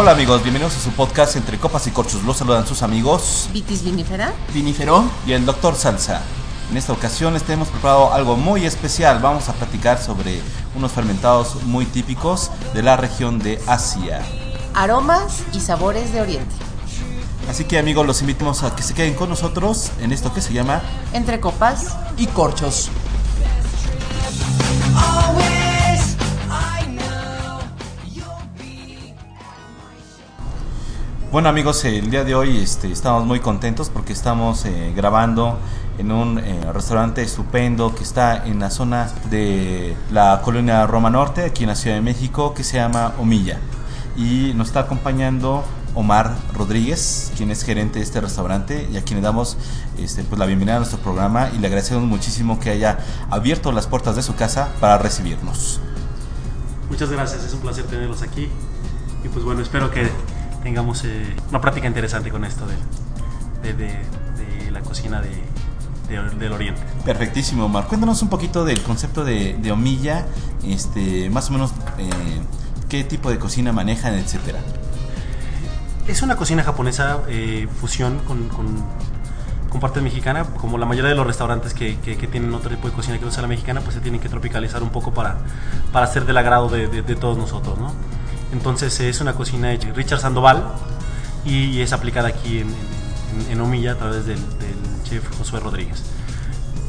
Hola amigos, bienvenidos a su podcast Entre Copas y Corchos. Los saludan sus amigos Vitis vinifera. Vinifero. y el Dr. Salsa. En esta ocasión les tenemos preparado algo muy especial. Vamos a platicar sobre unos fermentados muy típicos de la región de Asia. Aromas y sabores de Oriente. Así que amigos, los invitamos a que se queden con nosotros en esto que se llama Entre copas. Y corchos. Bueno amigos, el día de hoy este, estamos muy contentos porque estamos eh, grabando en un eh, restaurante estupendo que está en la zona de la colonia Roma Norte, aquí en la Ciudad de México, que se llama Omilla. Y nos está acompañando Omar Rodríguez, quien es gerente de este restaurante y a quien le damos este, pues, la bienvenida a nuestro programa y le agradecemos muchísimo que haya abierto las puertas de su casa para recibirnos. Muchas gracias, es un placer tenerlos aquí. Y pues bueno, espero que tengamos eh, una práctica interesante con esto de, de- de- de la cocina de, de- del Oriente. Perfectísimo, Omar. Cuéntanos un poquito del concepto de, Omilla, este, más o menos eh, qué tipo de cocina manejan, etcétera. Es una cocina japonesa eh, fusión con, con- con parte mexicana. Como la mayoría de los restaurantes que, que- que tienen otro tipo de cocina que no sea la mexicana, pues se tienen que tropicalizar un poco para, para ser del agrado de todos nosotros. ¿no? Entonces es una cocina hecha Richard Sandoval y es aplicada aquí en, en- en Omilla a través del, del chef Josué Rodríguez.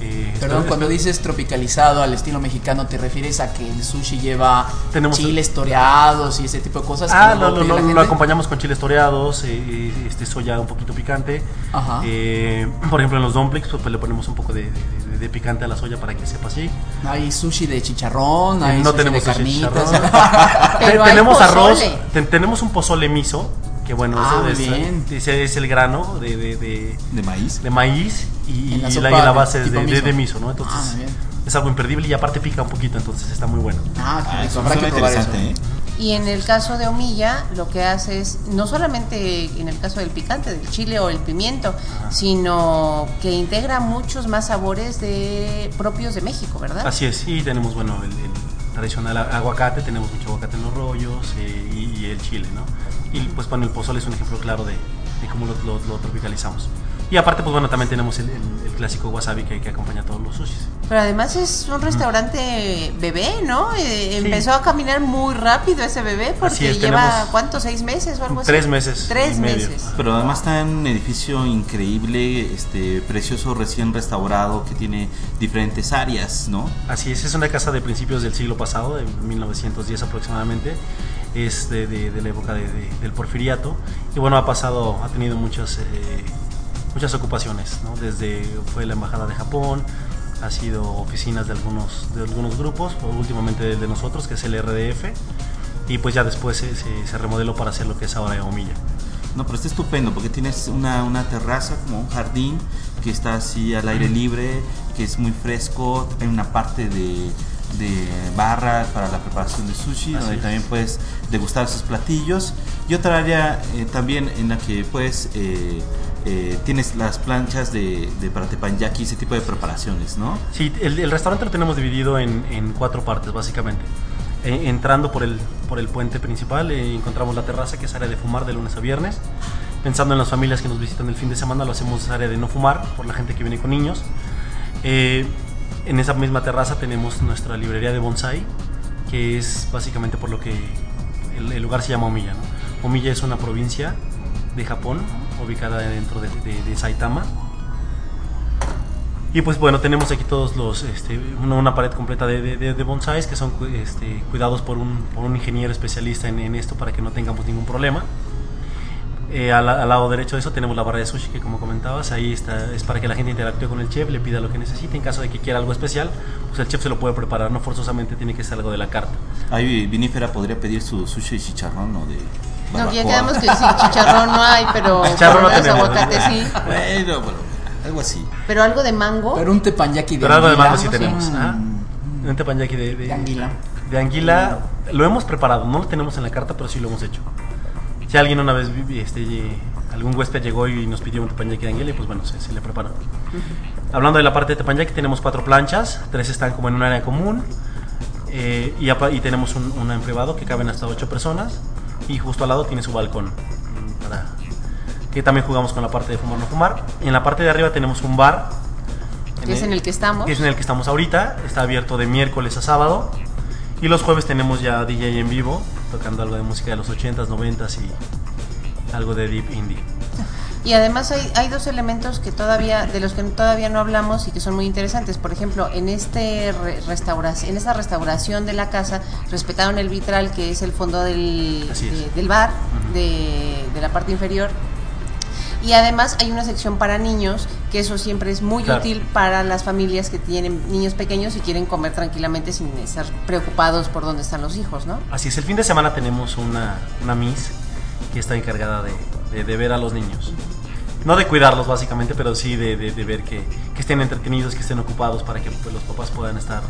Eh, Perdón, cuando dices tropicalizado al estilo mexicano, ¿te refieres a que el sushi lleva Tenemos- chiles toreados y ese tipo de cosas? Ah, lo- pide la lo- acompañamos con chiles toreados, eh, eh, este soya un poquito picante. Ajá. Eh, por ejemplo, en los dumplings pues, le ponemos un poco de, de- de- de picante a la soya para que sepa así. Hay sushi de chicharrón, hay no sushi tenemos de sushi de carnitas. Pero hay tenemos arroz, tenemos un pozole miso, que bueno, Ah, eso muy es, bien. ese es el grano de, de- de- ¿De maíz? de maíz y, En la sopa y base es de, de- miso. de miso, ¿no? Entonces Ah, muy bien. es algo imperdible y aparte pica un poquito, entonces está muy bueno. Ah, qué Ah, rico, eso habrá suena que probar eso. interesante, ¿eh? Y en el caso de Omilla, lo que hace es, no solamente en el caso del picante, del chile o el pimiento, sino que integra muchos más sabores de propios de México, ¿verdad? Así es, y tenemos, bueno, el, el tradicional aguacate, tenemos mucho aguacate en los rollos eh, y, y el chile, ¿no? Y pues bueno, el pozole es un ejemplo claro de, de cómo lo, lo- lo tropicalizamos. Y aparte, pues bueno, también tenemos el, el- el clásico wasabi que, que acompaña a todos los sushis. Pero además es un restaurante bebé, ¿no? Eh, Empezó a caminar muy rápido ese bebé porque Así es, lleva, ¿cuántos? ¿Seis meses o algo así? Tres meses Tres y medio. meses. Pero además está en un edificio increíble, este, precioso, recién restaurado, que tiene diferentes áreas, ¿no? Así es, es una casa de principios del siglo pasado, de 1910 aproximadamente, es de, de- de la época de- de- del porfiriato, y bueno, ha pasado, ha tenido muchas, eh, muchas ocupaciones, ¿no? desde fue la Embajada de Japón, ha sido oficinas de algunos, de algunos grupos, últimamente de nosotros, que es el RDF, y pues ya después se, se- se remodeló para hacer lo que es ahora Omilla. No, pero está estupendo porque tienes una, una terraza, como un jardín, que está así al aire libre, que es muy fresco, hay una parte de, de barra para la preparación de sushi, Así donde es. también puedes degustar sus platillos, y otra área eh, también en la que puedes... eh, eh, tienes las planchas de, de para teppanyaki, ese tipo de preparaciones, ¿no? Sí, el, el restaurante lo tenemos dividido en, en cuatro partes, básicamente. Eh, entrando por el, por el puente principal, eh, encontramos la terraza, que es área de fumar de lunes a viernes. Pensando en las familias que nos visitan el fin de semana, lo hacemos área de no fumar, por la gente que viene con niños. Eh, en esa misma terraza tenemos nuestra librería de bonsai, que es básicamente por lo que el, el lugar se llama Omilla. ¿no? Omilla es una provincia de Japón, ubicada dentro de, de- de Saitama. Y pues bueno, tenemos aquí todos los, este, una, una pared completa de, de, de- bonsais que son este, cuidados por un, por un ingeniero especialista en, en esto para que no tengamos ningún problema. Eh, al, al lado derecho de eso tenemos la barra de sushi que como comentabas, ahí está, es para que la gente interactúe con el chef, le pida lo que necesite, en caso de que quiera algo especial, pues el chef se lo puede preparar, no forzosamente tiene que ser algo de la carta. Ahí Vinífera podría pedir su sushi de chicharrón o de No, ya quedamos que sí, chicharrón no hay, pero Chicharrón no tenemos. aguacates sí. Bueno, pero algo así. Pero algo de mango. Pero un tepanyaki de Pero algo de anguila, mango sí tenemos. Ajá. Un teppanyaki de, De anguila. De anguila lo hemos preparado, no lo tenemos en la carta, pero sí lo hemos hecho. Si alguien una vez, este, algún huésped llegó y nos pidió un teppanyaki de anguila, y pues bueno, se, se le prepara. Hablando de la parte de teppanyaki, tenemos cuatro planchas, tres están como en un área común, eh, y, y tenemos un- una en privado que caben hasta ocho personas. Y justo al lado tiene su balcón. mm, Para que también jugamos con la parte de fumar no fumar. En la parte de arriba tenemos un bar. Que es en el que estamos. Que es en el que estamos ahorita. Está abierto de miércoles a sábado. Y los jueves tenemos ya DJ en vivo, tocando algo de música de los 80s, 90s y algo de deep indie. Y además hay, hay dos elementos que todavía, de los que todavía no hablamos y que son muy interesantes. Por ejemplo, en este re- restauración, en esta restauración de la casa, respetaron el vitral que es el fondo del, de- del bar, de, de la parte inferior. Y además hay una sección para niños, que eso siempre es muy Claro. útil para las familias que tienen niños pequeños y quieren comer tranquilamente sin estar preocupados por dónde están los hijos, ¿no? Así es, el fin de semana tenemos una, una Miss que está encargada de, de- de ver a los niños. No de cuidarlos básicamente, pero sí de, de- de ver que, que estén entretenidos, que estén ocupados para que pues, los papás puedan estar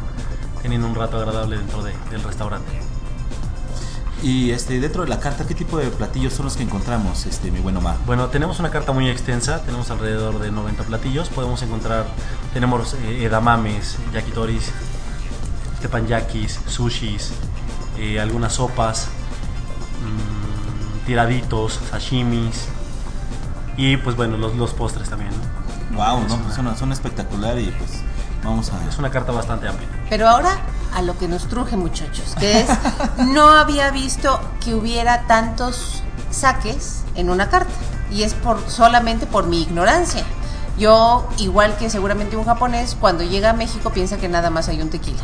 teniendo un rato agradable dentro de- del restaurante. Y este, dentro de la carta, ¿qué tipo de platillos son los que encontramos, este, mi buen Omar? Bueno, tenemos una carta muy extensa, tenemos alrededor de 90 platillos, podemos encontrar, tenemos eh, edamames, yakitoris, tepanyakis, sushis, eh, algunas sopas, tiraditos, sashimis y pues bueno, los, los postres también. ¿no? Wow, Es no, una- son, son espectacular y pues vamos a... Es una carta bastante amplia. Pero ahora a lo que nos truje, muchachos, que es, no había visto que hubiera tantos saques en una carta. Y es por solamente por mi ignorancia. Yo, igual que seguramente un japonés, cuando llega a México piensa que nada más hay un tequila.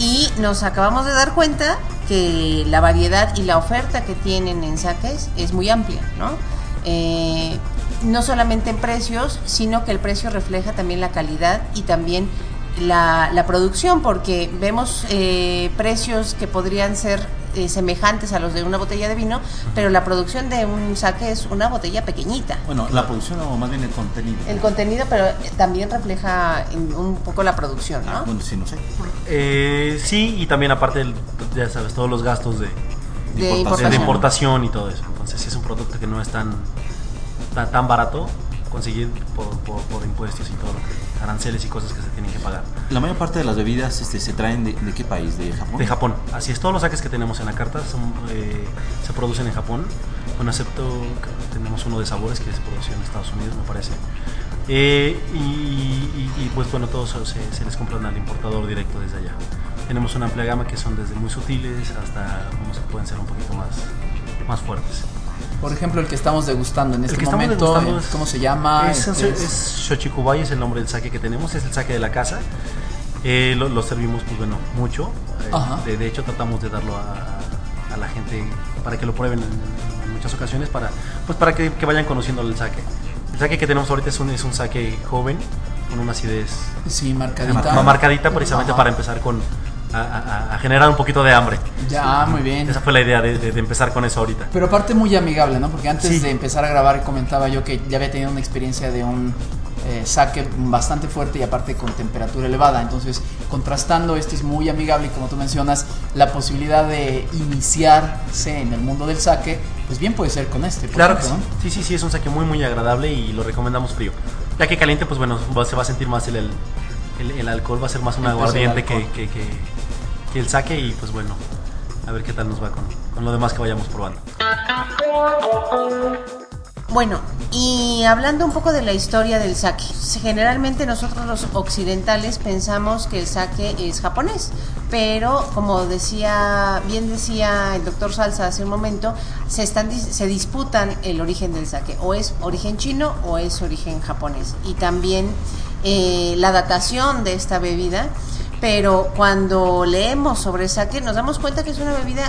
Y nos acabamos de dar cuenta que la variedad y la oferta que tienen en saques es muy amplia, ¿no? Eh, no solamente en precios, sino que el precio refleja también la calidad y también la, la producción, porque vemos eh, precios que podrían ser eh, semejantes a los de una botella de vino, pero la producción de un saque es una botella pequeñita. Bueno, la producción o más bien el contenido. El contenido, pero también refleja en un poco la producción, Ah, ¿no? bueno, sí, no sé. Eh, sí, y también aparte, el- ya sabes, todos los gastos de, De de importación. importación y todo eso. Entonces, sí es un producto que no es tan, tan, tan barato conseguir por, por, por impuestos y todo lo que aranceles y cosas que se tienen que pagar. La mayor parte de las bebidas este, se traen de, de qué país? ¿De Japón? De Japón. Así es, todos los saques que tenemos en la carta son, eh, se producen en Japón. Bueno, excepto que tenemos uno de sabores que se produce en Estados Unidos, me parece. Eh, y, y- y, pues bueno, todos se, se les compran al importador directo desde allá. Tenemos una amplia gama que son desde muy sutiles hasta unos que pueden ser un poquito más, más fuertes. Por ejemplo, el que estamos degustando en El este momento, eh, ¿cómo se llama? Es, Este es, es- Shochikubai, es el nombre del sake que tenemos, es el sake de la casa. Eh, lo, lo servimos, pues bueno, mucho. Eh, de, de hecho, tratamos de darlo a, a la gente para que lo prueben en, en muchas ocasiones, para, pues para que, que vayan conociendo el sake. El sake que tenemos ahorita es un, es un sake joven, con una acidez Sí, marcadita. ma- marcadita precisamente Ajá. para empezar con a, a- a generar un poquito de hambre. Ya, muy bien. Esa fue la idea de, de- de empezar con eso ahorita. Pero aparte muy amigable, ¿no? Porque antes Sí. de empezar a grabar comentaba yo que ya había tenido una experiencia de un eh, saque bastante fuerte y aparte con temperatura elevada. Entonces, contrastando, este es muy amigable y como tú mencionas, la posibilidad de iniciarse en el mundo del saque, pues bien puede ser con este. Claro que sí. ejemplo, sí, sí, sí, es un saque muy, muy agradable y lo recomendamos frío. Ya que caliente, pues bueno, va- se va a sentir más el, el, el- el alcohol, va a ser más un aguardiente que- el saque y pues bueno, a ver qué tal nos va con, con lo demás que vayamos probando. Bueno, y hablando un poco de la historia del sake, generalmente nosotros los occidentales pensamos que el sake es japonés, pero como decía, bien decía el doctor Salsa hace un momento, se están se disputan el origen del sake, o es origen chino o es origen japonés, y también eh, la datación de esta bebida, pero cuando leemos sobre sake nos damos cuenta que es una bebida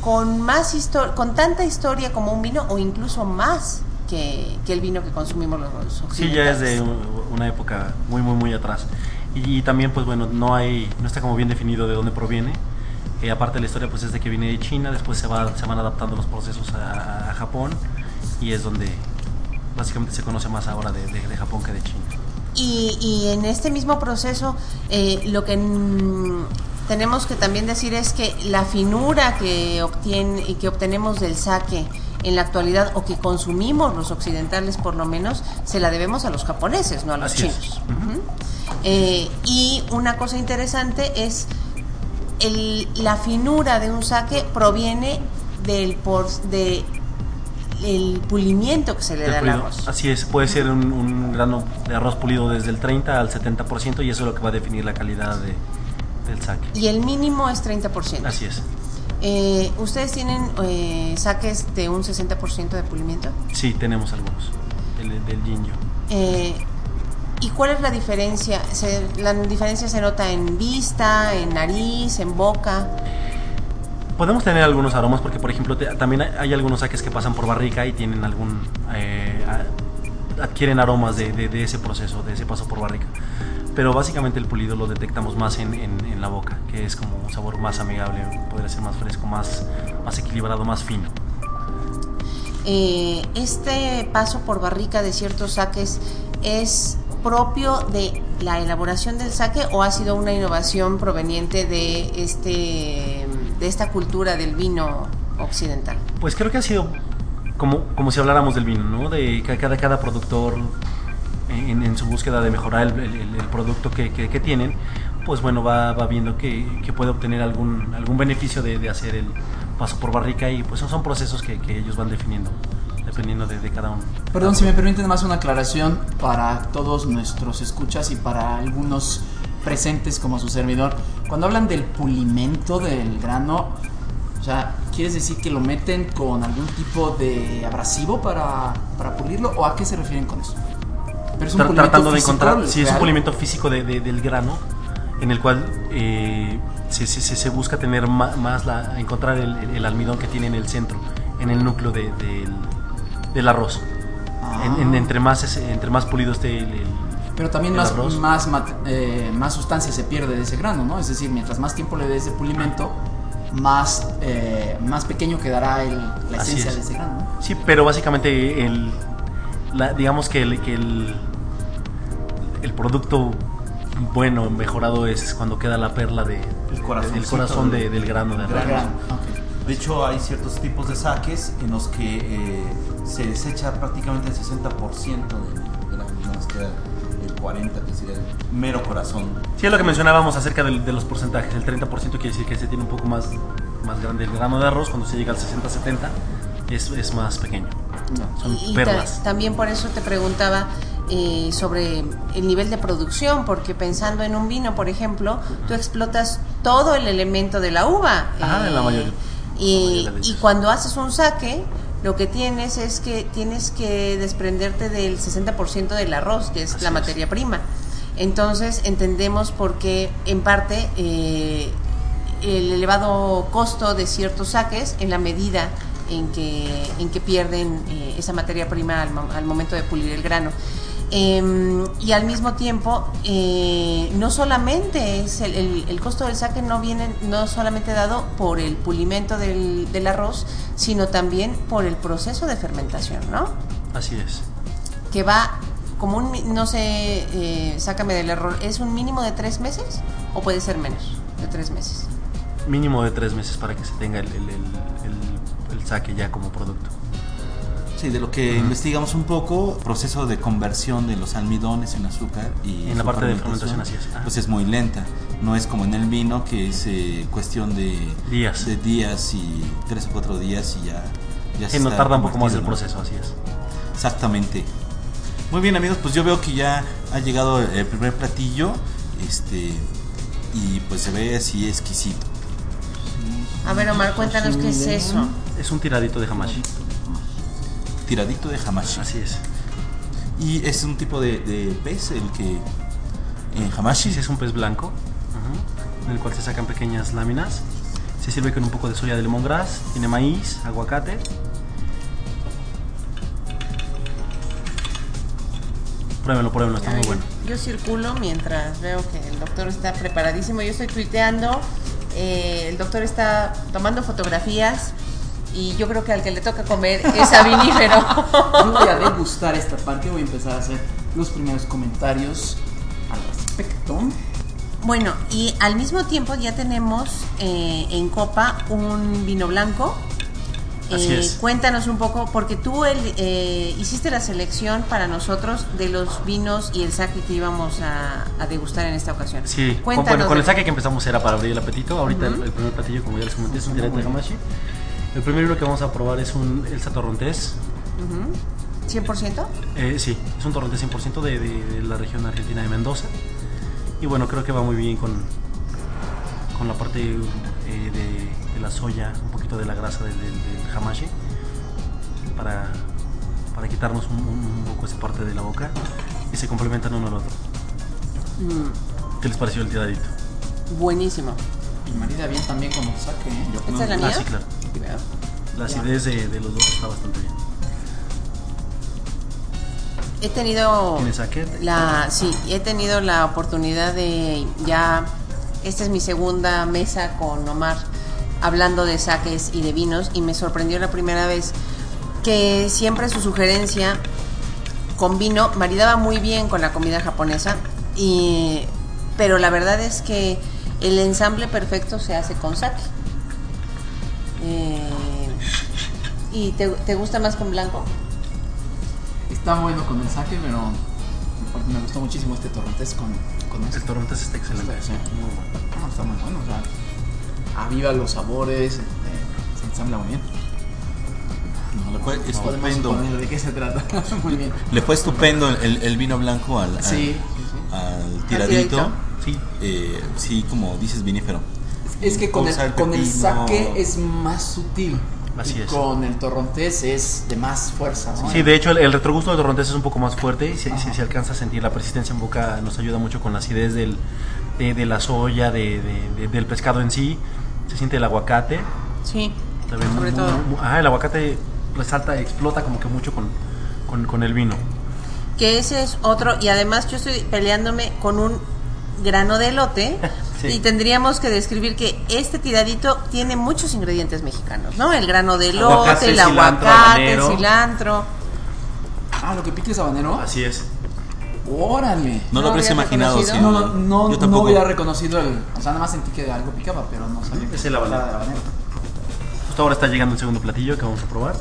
con más histo- con tanta historia como un vino o incluso más que, que el vino que consumimos los occidentales. Sí, ya es de una época muy, muy, muy atrás. Y, también, pues bueno, no hay, no está como bien definido de dónde proviene. Eh, aparte la historia, pues es de que viene de China, después se, va, se van adaptando los procesos a, Japón y es donde básicamente se conoce más ahora de- de Japón que de China. Y, y en este mismo proceso, eh, lo que tenemos que también decir es que la finura que, obtiene, y que obtenemos del saque en la actualidad, o que consumimos los occidentales por lo menos, se la debemos a los japoneses, no a los Así chinos. Eh, y una cosa interesante es el- la finura de un saque proviene del por, de el pulimiento que se le da al arroz. Así es, puede ser un, un grano de arroz pulido desde el 30 al 70% y eso es lo que va a definir la calidad de- del saque. Y el mínimo es 30%. Así es. Eh, ¿Ustedes tienen eh, saques de un 60% de pulimiento? Sí, tenemos algunos. El, del Jinjo. Eh, ¿Y cuál es la diferencia? Se- ¿La diferencia se nota en vista, en nariz, en boca? Podemos tener algunos aromas porque, por ejemplo, también hay, algunos saques que pasan por barrica y tienen algún... eh, adquieren aromas de, ese proceso, de ese paso por barrica. Pero básicamente el pulido lo detectamos más en la boca, que es como un sabor más amigable, podría ser más fresco, más, más equilibrado, más fino. Eh, ¿Este paso por barrica de ciertos saques es propio de la elaboración del saque o ha sido una innovación proveniente de, este, de esta cultura del vino occidental? Pues creo que ha sido como, como si habláramos del vino, ¿no? De que cada, cada productor en, en su búsqueda de mejorar el, el- el producto que, que- que tienen, pues bueno, va, va viendo que, que puede obtener algún, algún beneficio de, de hacer el paso por barrica y pues son procesos que, que ellos van definiendo, dependiendo de, de cada uno. Perdón, si me permiten más una aclaración para todos nuestros escuchas y para algunos presentes como su servidor. Cuando hablan del pulimento del grano, o sea, ¿quieres decir que lo meten con algún tipo de abrasivo para, para pulirlo? ¿O a qué se refieren con eso? Pero es un tratando de encontrar, sí, es un pulimento físico de- de- del grano, en el cual eh, se, se- busca tener más, la, encontrar el, el- el almidón que tiene en el centro, en el núcleo de- del, del arroz. En- en- Ah. entre, más, entre más pulido esté el, el- Pero también más, más, eh, más sustancia se pierde de ese grano, ¿no? Es decir, mientras más tiempo le des de pulimento, más, eh, más pequeño quedará el- la esencia es. de ese grano, ¿no? Sí, pero básicamente el, la- digamos que el, que el, el producto bueno, mejorado es cuando queda la perla de, El del corazón de- del- grano de arroz. grano, ok. De hecho, hay ciertos tipos de saques en los que eh, se desecha prácticamente el 60% del grano, nada más queda el 40% que sería el mero corazón. Sí, es lo que mencionábamos acerca del- de, los porcentajes. El 30% quiere decir que se tiene un poco más, más grande el grano de arroz. Cuando se llega al 60-70 es, es más pequeño. Son Y ta- perlas. también por eso te preguntaba eh, sobre el nivel de producción, porque pensando en un vino, por ejemplo, tú explotas todo el elemento de la uva. Ajá, en la mayoría. Y, La mayoría de y cuando haces un saque, lo que tienes es que tienes que desprenderte del 60% del arroz, que es Así la es. materia prima. Entonces entendemos por qué, en parte, eh, el elevado costo de ciertos saques en la medida en que, en que pierden eh, esa materia prima al, al momento de pulir el grano. Em, y al mismo tiempo, eh, no solamente es el, el- el costo del saque no viene no solamente dado por el pulimento del, del arroz, sino también por el proceso de fermentación, ¿no? Así es. Que va como un, no sé, eh, sácame del error, ¿es un mínimo de tres meses o puede ser menos de tres meses? Mínimo de tres meses para que se tenga el- el- el saque ya como producto. Sí, de lo que investigamos un poco, proceso de conversión de los almidones en azúcar y En la parte de fermentación, así es. Ajá. Pues es muy lenta. No es como en el vino que es eh, cuestión de Días. de días y tres o cuatro días y ya. ya Sí, se no está tarda un poco más el proceso, así es. Exactamente. Muy bien amigos, pues yo veo que ya ha llegado el primer platillo, este y pues se ve así exquisito. A ver, Omar, cuéntanos qué es eso. Es un tiradito de hamashi. Tiradito de hamashi. Así es. Y es un tipo de, de pez el que en hamashi Sí, es un pez blanco, ujú, en el cual se sacan pequeñas láminas. Se sirve con un poco de soya de lemongrass, tiene maíz, aguacate. Pruébenlo, pruébenlo, está muy Ay, bueno. Yo circulo mientras veo que el doctor está preparadísimo. Yo estoy tuiteando, eh, el doctor está tomando fotografías y yo creo que al que le toca comer es a vinífero. Yo voy a degustar esta parte, voy a empezar a hacer los primeros comentarios al respecto. bueno, y al mismo tiempo ya tenemos eh, en copa un vino blanco. Así Eh, es. Cuéntanos un poco, porque tú el- eh, hiciste la selección para nosotros de los vinos y el saque que íbamos a, a degustar en esta ocasión. Sí, con, Cuéntanos bueno, con el saque que empezamos era para abrir el apetito. Ahorita Ujú. el, el primer platillo, como ya les comenté, es un tirete de hamashi. El primer libro que vamos a probar es un El Satorrontés. Ujú. ¿100%? Eh, sí, es un torrontés 100% de, de- de la región argentina de Mendoza. Y bueno, creo que va muy bien con, con la parte eh, de, de la soya, un poquito de la grasa del, del, hamashi, para, para quitarnos un, poco esa parte de la boca y se complementan uno al otro. Mm, ¿Qué les pareció el tiradito? buenísimo. Y marida bien también con el saque, ¿eh? Yo- ¿Esta es la Ah, mía? sí, claro. La acidez de, de los dos está bastante bien. He tenido la sí, he tenido la oportunidad de ya esta es mi segunda mesa con Omar hablando de saques y de vinos y me sorprendió la primera vez que siempre su sugerencia con vino maridaba muy bien con la comida japonesa y pero la verdad es que el ensamble perfecto se hace con sake. Eh, ¿Y te, te gusta más con blanco? Está bueno con el saque, pero me gustó muchísimo este torrontés con, con El este. torrontés está excelente. Sí. Muy bueno. No, está muy bueno, o sea, aviva los sabores, eh, se ensambla muy bien. No, le fue estupendo. de qué se trata. muy bien. Le fue estupendo el, el vino blanco al, al- Sí, sí, sí. al tiradito. tiradito. Sí, eh, sí, como dices, vinífero. Es que con el, con el saque es más sutil. Así y es. con el torrontés es de más fuerza. ¿no? Sí, de hecho el, el retrogusto del torrontés es un poco más fuerte y si, Ajá. si se alcanza a sentir la persistencia en boca nos ayuda mucho con la acidez del, de, de la soya, de, de- de- del pescado en sí. Se siente el aguacate. Sí, también sobre muy- todo. muy- ajá, el aguacate resalta, explota como que mucho con, con, con el vino. Que ese es otro, y además yo estoy peleándome con un grano de elote Sí. y tendríamos que describir que este tiradito tiene muchos ingredientes mexicanos, ¿no? El grano de elote, el aguacate, habanero. el cilantro. Ah, lo que pique es habanero. Así es. Órale. No, ¿No lo habrías imaginado. sí, No, no, no, Yo no tampoco. hubiera reconocido el. O sea, nada más sentí que algo picaba, pero no sabía. Es que el habanero. habanero. Justo ahora está llegando el segundo platillo que vamos a probar.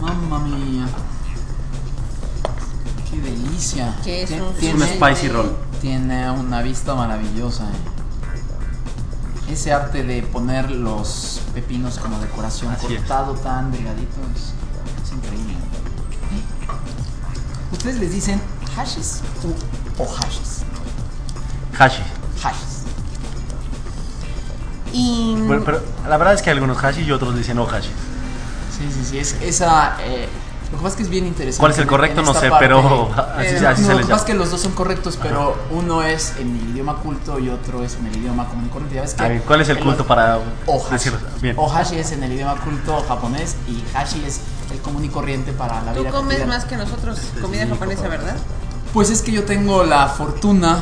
Mamma mía. Qué delicia. Es un- tiene, un spicy roll. Tiene una vista maravillosa. eh. Ese arte de poner los pepinos como decoración Así es. cortado tan delgadito es, es increíble. Ustedes les dicen hashes o, o hashes. Hashi. Hashes. Y Bueno, pero la verdad es que algunos hashi y otros dicen no hashi. Sí, sí, sí. Es, esa. eh, lo que pasa es que es bien interesante. ¿Cuál es el correcto? No sé, parte. pero así, Pero- así no, se lo que pasa es que los dos son correctos, pero uno es en el idioma culto y otro es en el idioma común y corriente. Ya ves que A ver, ¿Cuál es el en culto para Ohashi. decirlo? Bien. Ohashi es en el idioma culto japonés y hashi es el común y corriente para la tú vida comes cotidiana. más que nosotros comida sí, japonesa. ¿verdad? Pues es que yo tengo la fortuna,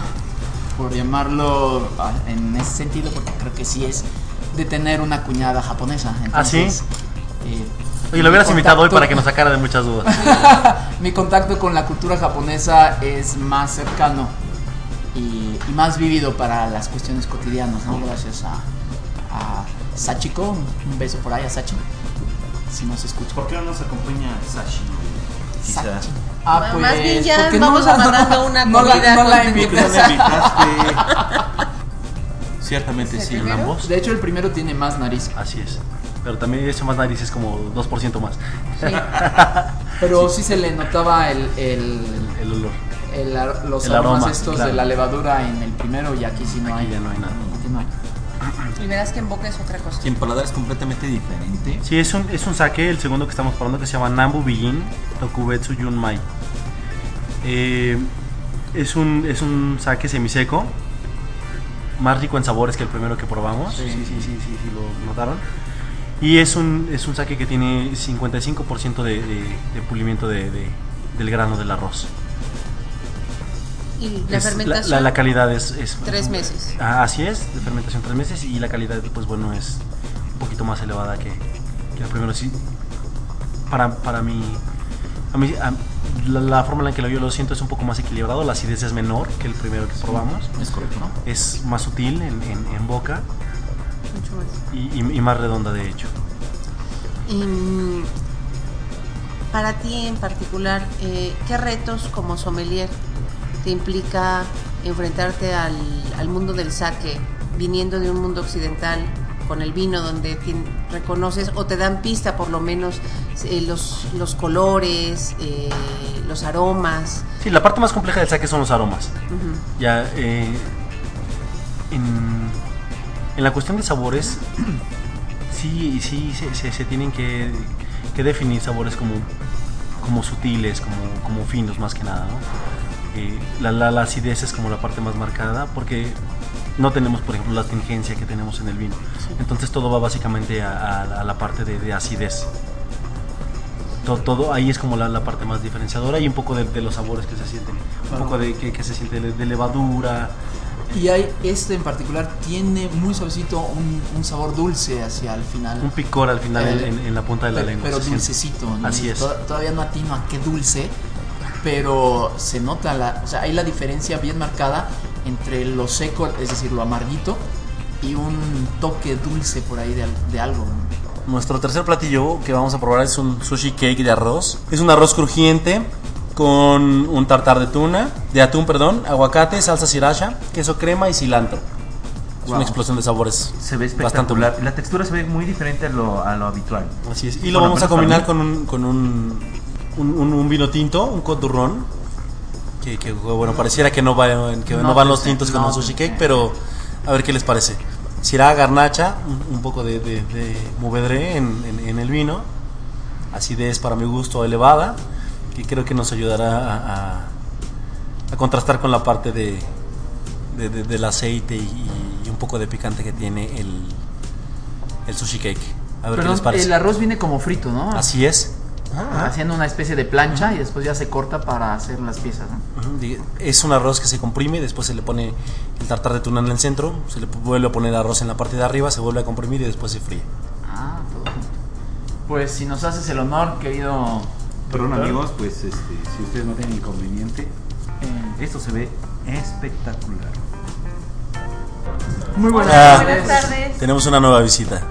por llamarlo ah, en ese sentido, porque creo que sí es, de tener una cuñada japonesa. ¿Ah, sí? Entonces, eh, Oye, lo hubieras invitado hoy para que nos sacara de muchas dudas. Mi contacto con la cultura japonesa es más cercano y, y más vivido para las cuestiones cotidianas, ¿no? Gracias a, a Sachiko, un beso por ahí a Sachi, si nos escucha. ¿Por qué no nos acompaña Sashi? Quizá. Sachi. Ah, Ma- pues, más bien ya ¿por qué vamos la- amarrando una no la- comida no la no invitaste? Ciertamente ¿El sí. primero? ambos. De hecho, el primero tiene más nariz. Así es. Pero también eso más nariz es como 2% más. Sí. Pero sí se le notaba el, el, El olor. el ar- los El aromas aroma, estos claro. de la levadura en el primero y aquí sí no Aquí hay. ya no hay nada. Aquí no hay. Y verás que en boca es otra cosa. Y en paladar es completamente diferente. Sí, es un, es un sake, el segundo que estamos probando, que se llama Nambu Bijin Tokubetsu Yunmai. Eh, es, un, es un sake semiseco, más rico en sabores que el primero que probamos. Sí, sí, sí, sí, sí, lo notaron. Y es un, es un sake que tiene 55% de, de, de pulimiento de, de- del grano del arroz. Y la Es- fermentación. La, la calidad es, es- Tres meses. Ah, así es, de fermentación tres meses y la calidad, pues bueno, es un poquito más elevada que, que el primero. Sí, para, para mí, a mí a- la, la forma en la que lo yo lo siento es un poco más equilibrado, la acidez es menor que el primero que probamos, Es correcto, ¿no? es más sutil en, en- en boca. Y, y- y más redonda de hecho. Y, para ti en particular, eh, ¿qué retos como sommelier te implica enfrentarte al, al mundo del saque, viniendo de un mundo occidental con el vino, donde tien- reconoces o te dan pista por lo menos eh, los, los colores, eh, los aromas. Sí, la parte más compleja del saque son los aromas. Ujú. Ya, eh, en, en la cuestión de sabores, sí, sí se, se- se tienen que, que definir sabores como, como sutiles, como, como finos más que nada, ¿no? Eh, la, la- la acidez es como la parte más marcada porque no tenemos, por ejemplo, la astringencia que tenemos en el vino. Entonces todo va básicamente a, a- a la parte de, de acidez. Todo, todo ahí es como la, la parte más diferenciadora y un poco de, de los sabores que se sienten. Un poco de que, que se siente de, de levadura. Y hay, este en particular tiene muy suavecito un, un sabor dulce hacia el final. Un picor al final en, Eh, en- en la punta de la Pe- lengua. Pero dulcecito. ¿no? Así es. To- Todavía no atino a qué dulce, pero se nota la, o sea, hay la diferencia bien marcada entre lo seco, es decir, lo amarguito, y un toque dulce por ahí de, al- de algo. ¿no? Nuestro tercer platillo que vamos a probar es un sushi cake de arroz. Es un arroz crujiente con un tartar de tuna, de atún, perdón, aguacate, salsa sriracha, queso crema y cilantro. Es Wow. una explosión de sabores. Se ve Bastante espectacular. La textura se ve muy diferente a lo, a lo habitual. Así es. Y lo Bueno, vamos a combinar con un, con un, un, un- vino tinto, un coturrón. Que, que, bueno, pareciera que no, va, que no, No, van los tintos con no, un sushi cake, pero a ver qué les parece. Sirá garnacha, un, un poco de, de, de movedré en, en- en el vino. Acidez para mi gusto elevada, que creo que nos ayudará a, a- a contrastar con la parte de, de- de- del aceite y, y un poco de picante que tiene el, el sushi cake. A ver qué les parece. el arroz viene como frito, ¿no? Así es. Haciendo una especie de plancha y después ya se corta para hacer las piezas, Es un arroz que se comprime, después se le pone el tartar de tuna en el centro, se le vuelve a poner arroz en la parte de arriba, se vuelve a comprimir y después se fríe. Ah, todo junto. Pues si nos haces el honor, querido... Perdón amigos, pues este, si ustedes no tienen inconveniente, eh, esto se ve espectacular. muy buenas tardes. Buenas tardes. Tenemos una nueva visita.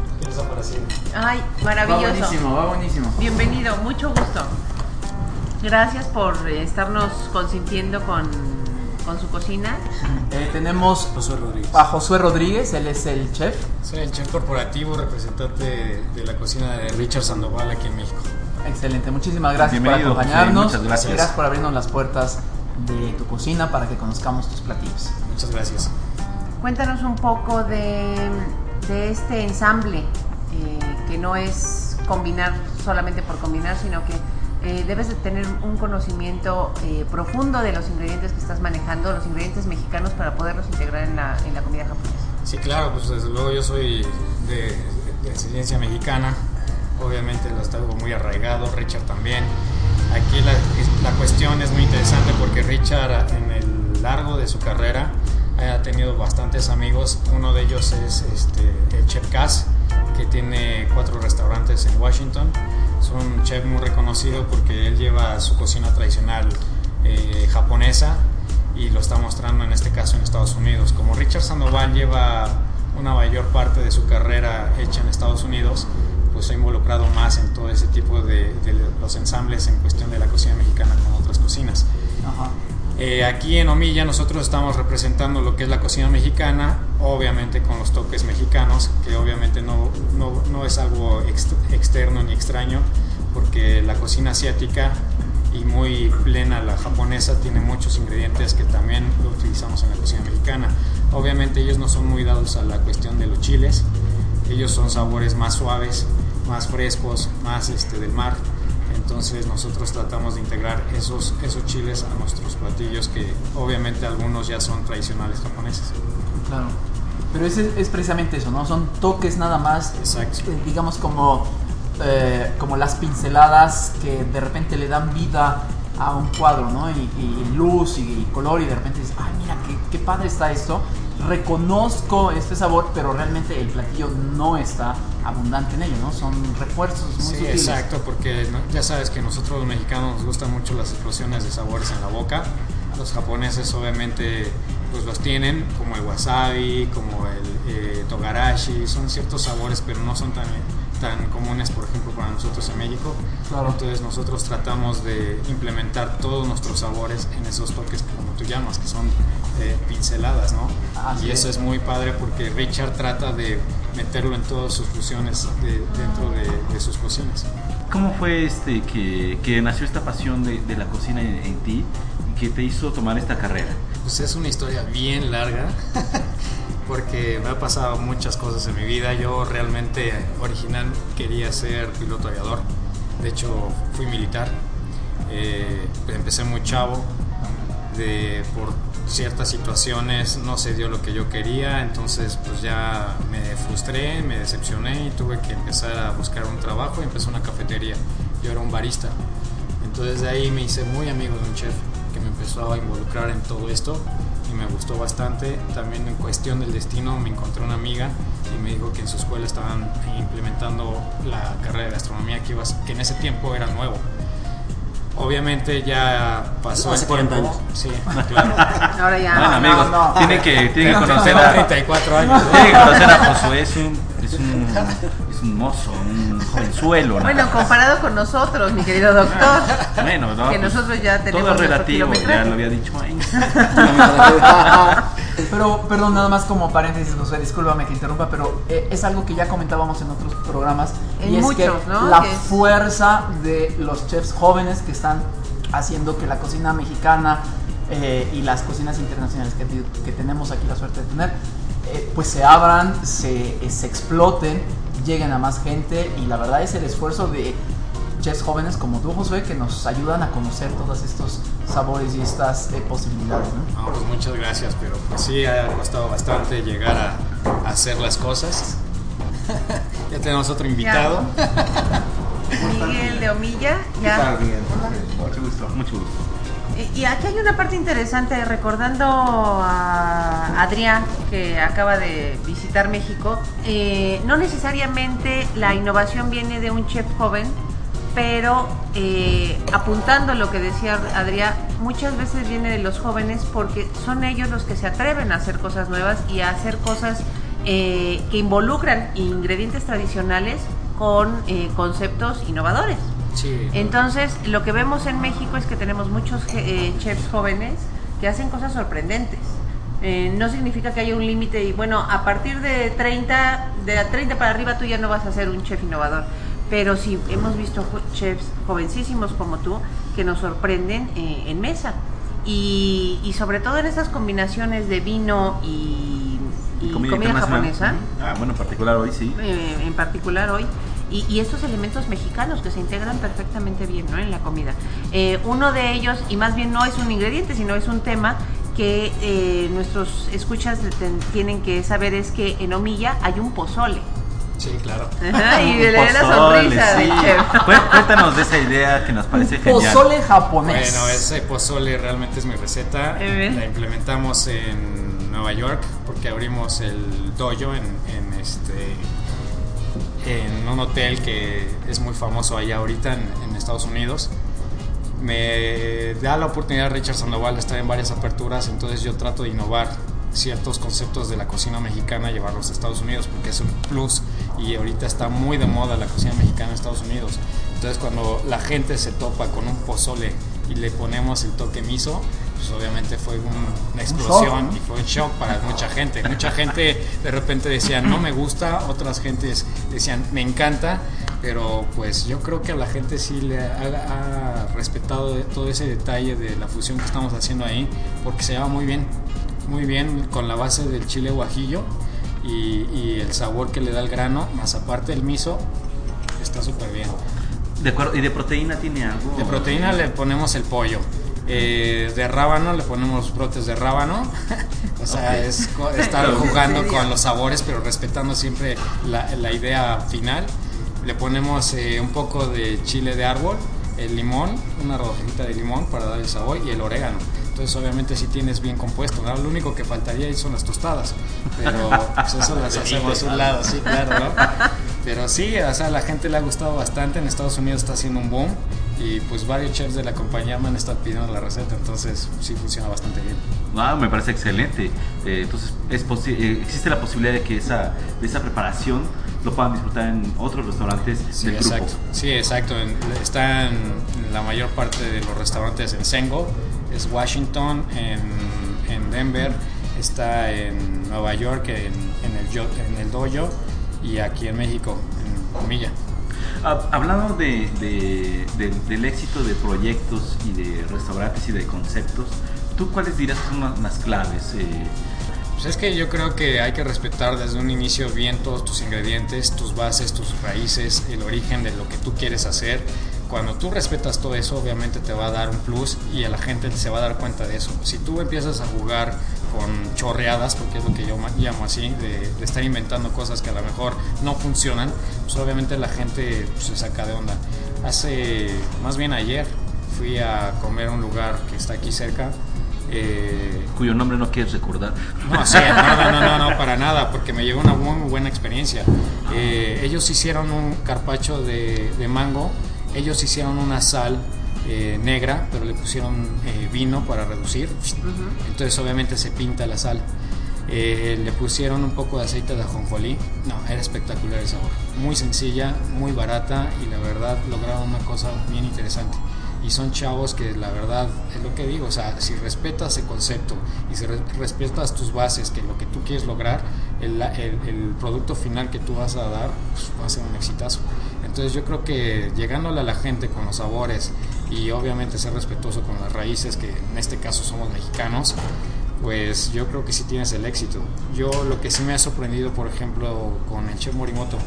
Ay, Va maravilloso. buenísimo, va buenísimo. Bienvenido, mucho gusto. Gracias por estarnos consintiendo con, con su cocina. Eh, tenemos Josué Rodríguez. a Josué Rodríguez, él es el chef. Soy el chef corporativo, representante de, de la cocina de Richard Sandoval aquí en México. Excelente, muchísimas gracias Bienvenido, por acompañarnos. Muchas gracias. por abrirnos las puertas de tu cocina para que conozcamos tus platillos. Muchas gracias. Cuéntanos un poco de, de este ensamble, eh, que no es combinar solamente por combinar, sino que eh, debes de tener un conocimiento eh, profundo de los ingredientes que estás manejando, los ingredientes mexicanos para poderlos integrar en la, en la comida japonesa. Sí, claro, pues desde luego yo soy de, de ascendencia mexicana, obviamente lo está muy arraigado, Richard también. Aquí la, la cuestión es muy interesante porque Richard en el largo de su carrera ha tenido bastantes amigos, uno de ellos es este, el chef Cass, que tiene cuatro restaurantes en Washington. Es un chef muy reconocido porque él lleva su cocina tradicional eh, japonesa y lo está mostrando en este caso en Estados Unidos. Como Richard Sandoval lleva una mayor parte de su carrera hecha en Estados Unidos, pues ha involucrado más en todo ese tipo de, de los ensambles en cuestión de la cocina mexicana con otras cocinas. Ajá. Eh, aquí en Omilla nosotros estamos representando lo que es la cocina mexicana, obviamente con los toques mexicanos, que obviamente no, no, no es algo ex- externo ni extraño, porque la cocina asiática y muy plena la japonesa tiene muchos ingredientes que también lo utilizamos en la cocina mexicana. Obviamente ellos no son muy dados a la cuestión de los chiles, ellos son sabores más suaves, más frescos, más este, del mar. Entonces nosotros tratamos de integrar esos, esos chiles a nuestros platillos que obviamente algunos ya son tradicionales japoneses. Claro. Pero ese es precisamente eso, ¿no? Son toques nada más, Exacto. eh, digamos como, eh, como las pinceladas que de repente le dan vida a un cuadro, ¿no? Y, y luz y, color y de repente dices, ay, mira, qué, qué padre está esto. Reconozco este sabor, pero realmente el platillo no está abundante en ello, ¿no? Son refuerzos muy Sí, sutiles. exacto, porque ya sabes que nosotros los mexicanos nos gustan mucho las explosiones de sabores en la boca. Los japoneses obviamente pues los tienen, como el wasabi, como el eh, togarashi, son ciertos sabores, pero no son tan, tan comunes, por ejemplo, para nosotros en México. Claro. Entonces nosotros tratamos de implementar todos nuestros sabores en esos toques, como tú llamas, que son eh, pinceladas, ¿no? Así y eso es. es muy padre porque Richard trata de meterlo en todas sus fusiones de- dentro de, de sus cocinas. ¿Cómo fue este que, que nació esta pasión de, de la cocina en, en ti y que te hizo tomar esta carrera? Pues es una historia bien larga, porque me ha pasado muchas cosas en mi vida. Yo realmente original quería ser piloto aviador. De hecho, fui militar. Eh, empecé muy chavo. De, por ciertas situaciones no se dio lo que yo quería, entonces pues ya me frustré, me decepcioné y tuve que empezar a buscar un trabajo y empecé una cafetería. Yo era un barista. Entonces de ahí me hice muy amigo de un chef que me empezó a involucrar en todo esto y me gustó bastante. También en cuestión del destino me encontré una amiga y me dijo que en su escuela estaban implementando la carrera de gastronomía que, que en ese tiempo era nuevo. Obviamente ya pasó Hace el 40 tiempo. años. Sí, claro. Ahora ya. Bueno, amigos, no. tienen que, tienen que conocer a, 34 años. tienen que conocer a Josué, es un, es un, es un mozo, un jovenzuelo. ¿no? Bueno, comparado con nosotros, mi querido doctor. Bueno, no, que pues, nosotros ya tenemos Todo es relativo, ya lo había dicho ahí. pero, perdón, nada más como paréntesis, José, discúlpame que interrumpa, pero eh, es algo que ya comentábamos en otros programas. En y es que ¿no? la es- fuerza de los chefs jóvenes que están haciendo que la cocina mexicana eh, y las cocinas internacionales que, te- que tenemos aquí la suerte de tener, eh, pues se abran, se, se exploten, lleguen a más gente y la verdad es el esfuerzo de chefs jóvenes como tú, Josué, que nos ayudan a conocer todos estos sabores y estas eh, posibilidades. ¿no? No, pues muchas gracias, pero pues sí, ha costado bastante llegar a, a hacer las cosas. ya tenemos otro invitado. Miguel de Omilla, ya. Mucho gusto, mucho gusto. Y- Y aquí hay una parte interesante, recordando a Adrián, que acaba de visitar México, eh, no necesariamente la innovación viene de un chef joven, pero eh, apuntando lo que decía Adrián, muchas veces viene de los jóvenes porque son ellos los que se atreven a hacer cosas nuevas y a hacer cosas eh, que involucran ingredientes tradicionales con eh, conceptos innovadores. Sí. Entonces, lo que vemos en México es que tenemos muchos eh, chefs jóvenes que hacen cosas sorprendentes. Eh, no significa que haya un límite y bueno, a partir de 30, de 30 para arriba tú ya no vas a ser un chef innovador. Pero sí hemos visto chefs jovencísimos como tú que nos sorprenden eh, en mesa. Y, y sobre todo en esas combinaciones de vino y, y comida, japonesa Ah, bueno, en particular hoy sí. eh, en particular hoy, y, y estos elementos mexicanos que se integran perfectamente bien ¿no? en la comida. Eh, uno de ellos, y más bien no es un ingrediente, sino es un tema que eh, nuestros escuchas ten- tienen que saber es que en Omilla hay un pozole. Sí, claro. Ajá, y le da la sonrisa sí. Cué- Cuéntanos de esa idea que nos parece genial. Pozole japonés. Bueno, ese pozole realmente es mi receta. Eh. La implementamos en Nueva York porque abrimos el dojo en, en este en un hotel que es muy famoso allá ahorita en, en Estados Unidos. Me da la oportunidad Richard Sandoval de estar en varias aperturas, entonces yo trato de innovar ciertos conceptos de la cocina mexicana y llevarlos a Estados Unidos porque es un plus y ahorita está muy de moda la cocina mexicana en Estados Unidos. Entonces cuando la gente se topa con un pozole y le ponemos el toque miso, pues obviamente fue un- una explosión ¿no? y fue un shock para mucha gente. Mucha gente de repente decía no me gusta, otras gentes decían me encanta, pero pues yo creo que a la gente sí le ha, ha respetado todo ese detalle de la fusión que estamos haciendo ahí, porque se lleva muy bien, muy bien con la base del chile guajillo y, y el sabor que le da el grano, más aparte el miso, está súper bien. De acuerdo, ¿y de proteína tiene algo? De proteína le ponemos el pollo. Eh, de rábano le ponemos brotes de rábano. o sea, Ok. es estar jugando con los sabores, pero respetando siempre la, la idea final. Le ponemos eh, un poco de chile de árbol, el limón, una rodajita de limón para dar el sabor y el orégano. Entonces, obviamente, si tienes bien compuesto, ¿no? Lo único que faltaría ahí son las tostadas, pero pues, eso las hacemos a un lado, sí, claro, ¿no? Pero sí, o sea, a la gente le ha gustado bastante. En Estados Unidos está haciendo un boom y pues varios chefs de la compañía me han estado pidiendo la receta, entonces sí funciona bastante bien. Ah, me parece excelente. Eh, entonces, es eh, existe la posibilidad de que esa, de esa preparación lo puedan disfrutar en otros restaurantes Sí, del grupo. exacto. Sí, exacto. En- está en la mayor parte de los restaurantes en Sengo, es Washington, en, en Denver, está en Nueva York, en, en el, en el Dojo, y aquí en México, en Comilla. Hablando de, del éxito de proyectos y de restaurantes y de conceptos, ¿tú cuáles dirás que son las claves? Eh, pues es que yo creo que hay que respetar desde un inicio bien todos tus ingredientes, tus bases, tus raíces, el origen de lo que tú quieres hacer. Cuando tú respetas todo eso, obviamente te va a dar un plus y a la gente se va a dar cuenta de eso. Si tú empiezas a jugar con chorreadas, porque es lo que yo llamo así, de, estar inventando cosas que a lo mejor no funcionan, pues obviamente la gente pues, se saca de onda. Hace, más bien ayer, fui a comer a un lugar que está aquí cerca. Eh, Cuyo nombre no quieres recordar. No, no, no, no, para nada, porque me llevó una muy, buena experiencia. Eh, ellos hicieron un carpacho de, de mango, ellos hicieron una sal eh, negra, pero le pusieron eh, vino para reducir. Entonces obviamente se pinta la sal. Eh, le pusieron un poco de aceite de ajonjolí. No, era espectacular el sabor. Muy sencilla, muy barata y la verdad lograron una cosa bien interesante. Y son chavos que la verdad es lo que digo, o sea, si respetas el concepto y si respetas tus bases, que lo que tú quieres lograr, el, el, producto final que tú vas a dar pues, va a ser un exitazo. Entonces yo creo que llegándole a la gente con los sabores y obviamente ser respetuoso con las raíces, que en este caso somos mexicanos, pues yo creo que sí tienes el éxito. Yo lo que sí me ha sorprendido, por ejemplo, con el chef Morimoto,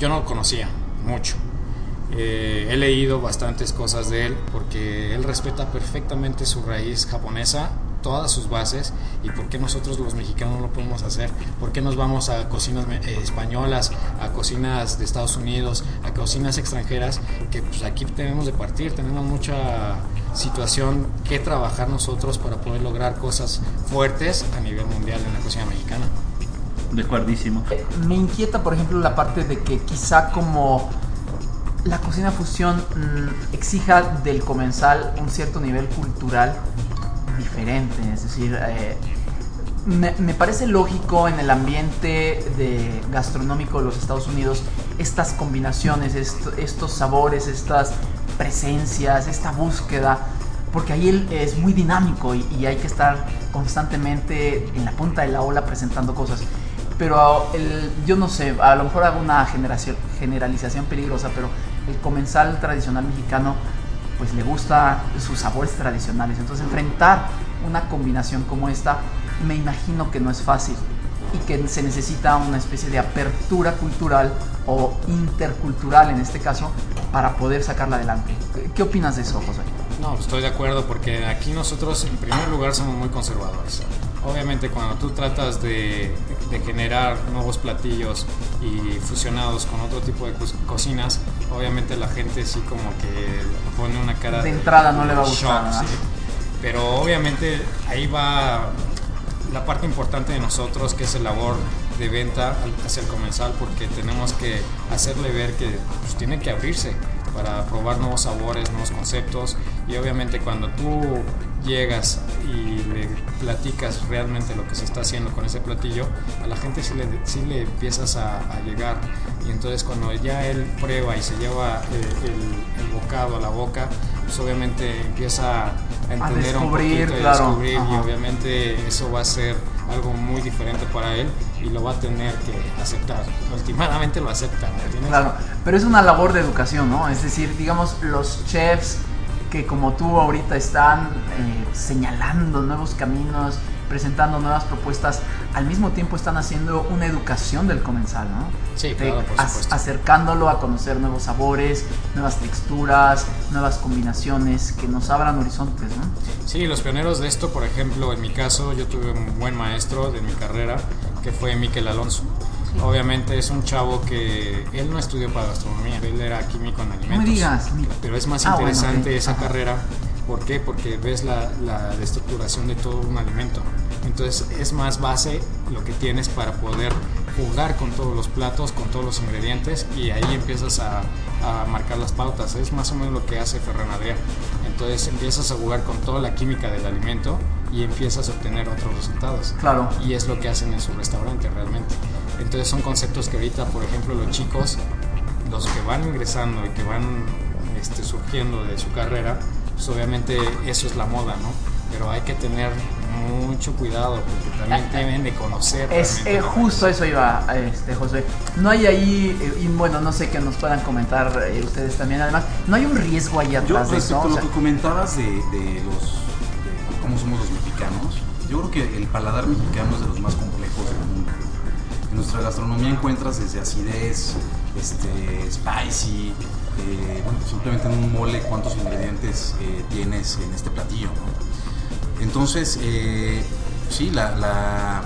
yo no lo conocía mucho. Eh, he leído bastantes cosas de él porque él respeta perfectamente su raíz japonesa todas sus bases y por qué nosotros los mexicanos no lo podemos hacer, por qué nos vamos a cocinas eh, españolas, a cocinas de Estados Unidos, a cocinas extranjeras, que pues aquí tenemos de partir, tenemos mucha situación que trabajar nosotros para poder lograr cosas fuertes a nivel mundial en la cocina mexicana. De acuerdísimo. Me inquieta, por ejemplo, la parte de que quizá como la cocina fusión mm, exija del comensal un cierto nivel cultural diferente, es decir, eh, me, parece lógico en el ambiente gastronómico de los Estados Unidos estas combinaciones, estos sabores, estas presencias, esta búsqueda, porque ahí es muy dinámico y, hay que estar constantemente en la punta de la ola presentando cosas. Pero yo no sé, a lo mejor hago una generalización peligrosa, pero el comensal tradicional mexicano pues le gusta sus sabores tradicionales. Entonces enfrentar una combinación como esta me imagino que no es fácil y que se necesita una especie de apertura cultural o intercultural en este caso para poder sacarla adelante. ¿Qué opinas de eso, José? No, estoy de acuerdo porque aquí nosotros en primer lugar somos muy conservadores. Obviamente cuando tú tratas de, generar nuevos platillos y fusionados con otro tipo de cocinas, obviamente la gente sí como que pone una cara de entrada no le va a gustar. Pero obviamente ahí va la parte importante de nosotros que es el labor de venta hacia el comensal porque tenemos que hacerle ver que pues, tiene que abrirse para probar nuevos sabores, nuevos conceptos y obviamente cuando tú llegas y le platicas realmente lo que se está haciendo con ese platillo, a la gente sí le, sí le empiezas a, llegar. Y entonces cuando ya él prueba y se lleva eh, el, bocado a la boca, pues obviamente empieza a entender un poquito y descubrir y obviamente eso va a ser algo muy diferente para él y lo va a tener que aceptar. Últimamente lo acepta. Claro, pero es una labor de educación, ¿no? Es decir, digamos, los chefs que como tú ahorita están eh, señalando nuevos caminos, presentando nuevas propuestas, al mismo tiempo están haciendo una educación del comensal, ¿no? Sí, claro, por supuesto. acercándolo a conocer nuevos sabores, nuevas texturas, nuevas combinaciones que nos abran horizontes, ¿no? Sí, los pioneros de esto, por ejemplo, en mi caso, yo tuve un buen maestro de mi carrera que fue Miquel Alonso. Obviamente es un chavo que él no estudió para gastronomía, él era químico en alimentos. No digas. Pero es más ah, interesante esa carrera. ¿Por qué? Porque ves la, la estructuración de todo un alimento. Entonces es más base lo que tienes para poder jugar con todos los platos, con todos los ingredientes y ahí empiezas a, a, marcar las pautas. Es más o menos lo que hace Ferran Adrián. Entonces empiezas a jugar con toda la química del alimento y empiezas a obtener otros resultados. Claro. Y es lo que hacen en su restaurante realmente. Entonces son conceptos que ahorita, por ejemplo, los chicos, los que van ingresando y que van este, surgiendo de su carrera, pues obviamente eso es la moda, ¿no? Pero hay que tener mucho cuidado porque también deben de conocer. Es eh, justo eso iba, este, José. No hay ahí, eh, y bueno, no sé que nos puedan comentar eh, ustedes también. Además, no hay un riesgo ahí Yo atrás de eso. respecto a O lo sea, que comentabas de, de los de cómo somos los mexicanos, yo creo que el paladar mexicano es de los más complejos del mundo. En nuestra gastronomía encuentras desde acidez, este, spicy, eh, bueno, simplemente en un mole cuántos ingredientes eh, tienes en este platillo. ¿no? Entonces, eh, sí, la, la-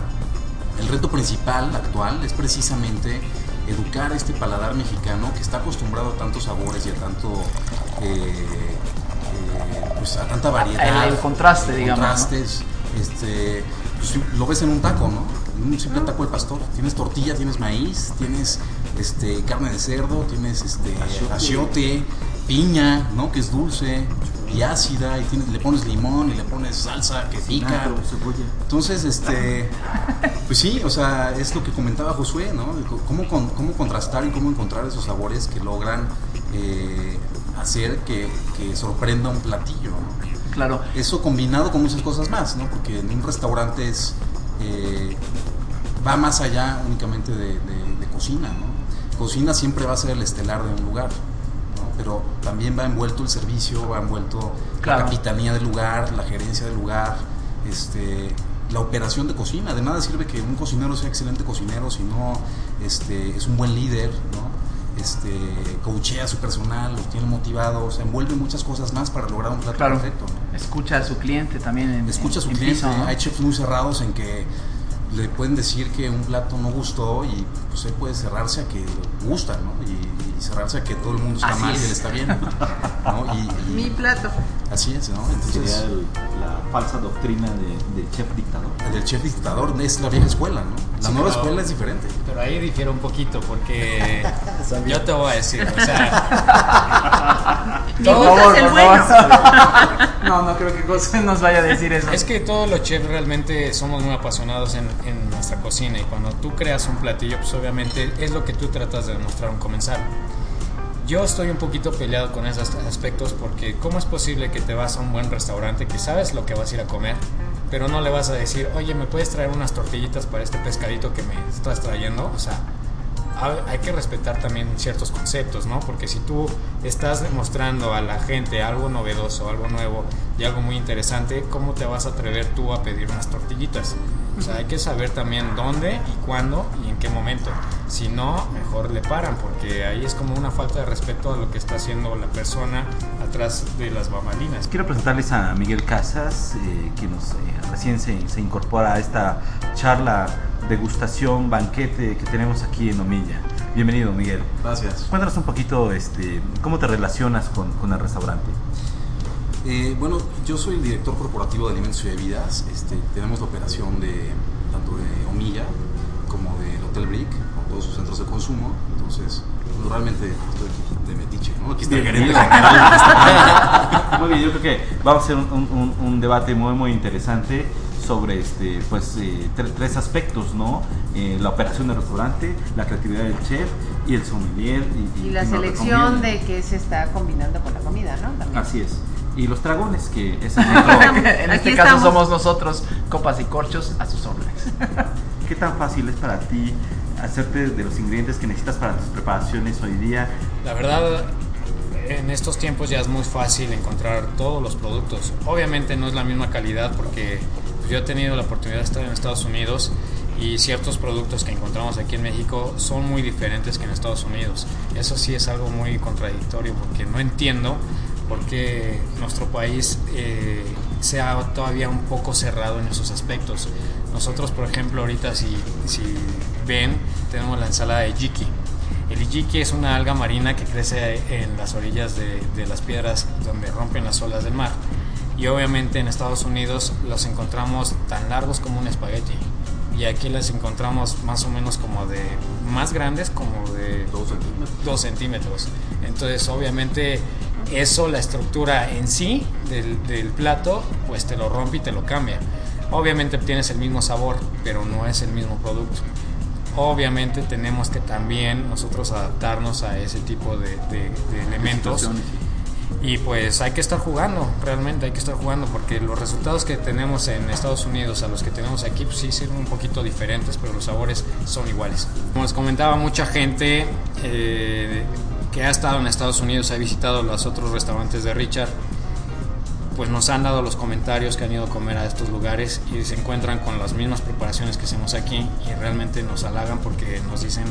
el reto principal actual es precisamente educar a este paladar mexicano que está acostumbrado a tantos sabores y a tanto pues a tanta variedad El- el contraste, digamos, ¿no? contrastes este pues, lo ves en un taco no un simple taco de pastor tienes tortilla tienes maíz tienes este carne de cerdo tienes este achiote piña no que es dulce y ácida y tienes- le pones limón y le pones salsa que pica entonces, este, pues sí, o sea, es lo que comentaba Josué, ¿no? Cómo, con- cómo contrastar y cómo encontrar esos sabores que logran eh, hacer que, que sorprenda un platillo. ¿no? claro. Eso combinado con muchas cosas más, ¿no? Porque en un restaurante es, eh, va más allá únicamente de, de- de cocina, ¿no? Cocina siempre va a ser el estelar de un lugar, ¿no? Pero también va envuelto el servicio, va envuelto Claro. la capitanía del lugar, la gerencia del lugar, este, la operación de cocina. De nada sirve que un cocinero sea excelente cocinero si no este, es un buen líder, ¿no? Este, coachea a su personal, los tiene motivados, envuelve muchas cosas más para lograr un plato Claro. perfecto. ¿no? Escucha a su cliente también. En, Escucha a su en cliente. piso, ¿no? Hay chefs muy cerrados en que le pueden decir que un plato no gustó y pues él puede cerrarse a que gusta, ¿no? Y, y cerrarse a que todo el mundo está Así mal y él está bien. ¿no? Y, y Mi plato. así es, ¿no? Sería Entonces, el- la falsa doctrina de, del chef dictador. el del chef dictador es la vieja escuela, ¿no? La Sí, nueva pero- escuela es diferente. Pero ahí difiere un poquito porque yo te voy a decir, o sea, Mi Todo- es el por bueno. No, no creo que José nos vaya a decir eso. es que todos los chefs realmente somos muy apasionados en, en nuestra cocina y cuando tú creas un platillo, pues obviamente es lo que tú tratas de demostrar un comensal. Yo estoy un poquito peleado con esos aspectos porque ¿cómo es posible que te vas a un buen restaurante que sabes lo que vas a ir a comer, pero no le vas a decir, oye, ¿me puedes traer unas tortillitas para este pescadito que me estás trayendo? O sea, ha- hay que respetar también ciertos conceptos, ¿no? Porque si tú estás demostrando a la gente algo novedoso, algo nuevo y algo muy interesante, ¿cómo te vas a atrever tú a pedir unas tortillitas? O sea, hay que saber también dónde y cuándo y en qué momento. Si no, mejor le paran, porque ahí es como una falta de respeto a lo que está haciendo la persona de las bambalinas. Quiero presentarles a Miguel Casas, eh, quien nos, eh, recién se, se incorpora a esta charla, degustación, banquete que tenemos aquí en Omilla. Bienvenido, Miguel. Gracias. Cuéntanos un poquito este, cómo te relacionas con, con el restaurante. Eh, bueno, yo soy el director corporativo de alimentos y bebidas. Este, tenemos la operación de tanto de Omilla como del Hotel Brick, con todos sus centros de consumo. Entonces, pues, realmente estoy aquí de metiche, ¿no? Aquí está el gerente general. Muy bien, yo creo que vamos a hacer un, un- un debate muy muy interesante sobre este pues eh, tre- tres aspectos, ¿no? Eh, la operación del restaurante, la creatividad del chef y el sommelier y, Y la y selección de qué se está combinando con la comida, ¿no? También. Así es. Y los dragones que es el otro- en Aquí este caso estamos. somos nosotros, copas y corchos, a sus órdenes. ¿Qué tan fácil es para ti hacerte de los ingredientes que necesitas para tus preparaciones hoy día? La verdad, en estos tiempos ya es muy fácil encontrar todos los productos. Obviamente no es la misma calidad porque pues, yo he tenido la oportunidad de estar en Estados Unidos y ciertos productos que encontramos aquí en México son muy diferentes que en Estados Unidos. Eso sí es algo muy contradictorio porque no entiendo por qué nuestro país eh, sea todavía un poco cerrado en esos aspectos. Nosotros, por ejemplo, ahorita si, si ven, tenemos la ensalada de jiki. El ijiki es una alga marina que crece en las orillas de, de las piedras donde rompen las olas del mar. Y obviamente en Estados Unidos los encontramos tan largos como un espagueti. Y aquí las encontramos más o menos como de más grandes, como de Dos centímetros. 2 centímetros. Entonces, obviamente, eso, la estructura en sí del, del plato, pues te lo rompe y te lo cambia. Obviamente obtienes el mismo sabor, pero no es el mismo producto. Obviamente tenemos que también nosotros adaptarnos a ese tipo de, de- de elementos. Y pues hay que estar jugando, realmente hay que estar jugando, porque los resultados que tenemos en Estados Unidos a los que tenemos aquí, pues sí son un poquito diferentes, pero los sabores son iguales. Como les comentaba, mucha gente eh, que ha estado en Estados Unidos, ha visitado los otros restaurantes de Richard, pues nos han dado los comentarios que han ido a comer a estos lugares y se encuentran con las mismas preparaciones que hacemos aquí y realmente nos halagan porque nos dicen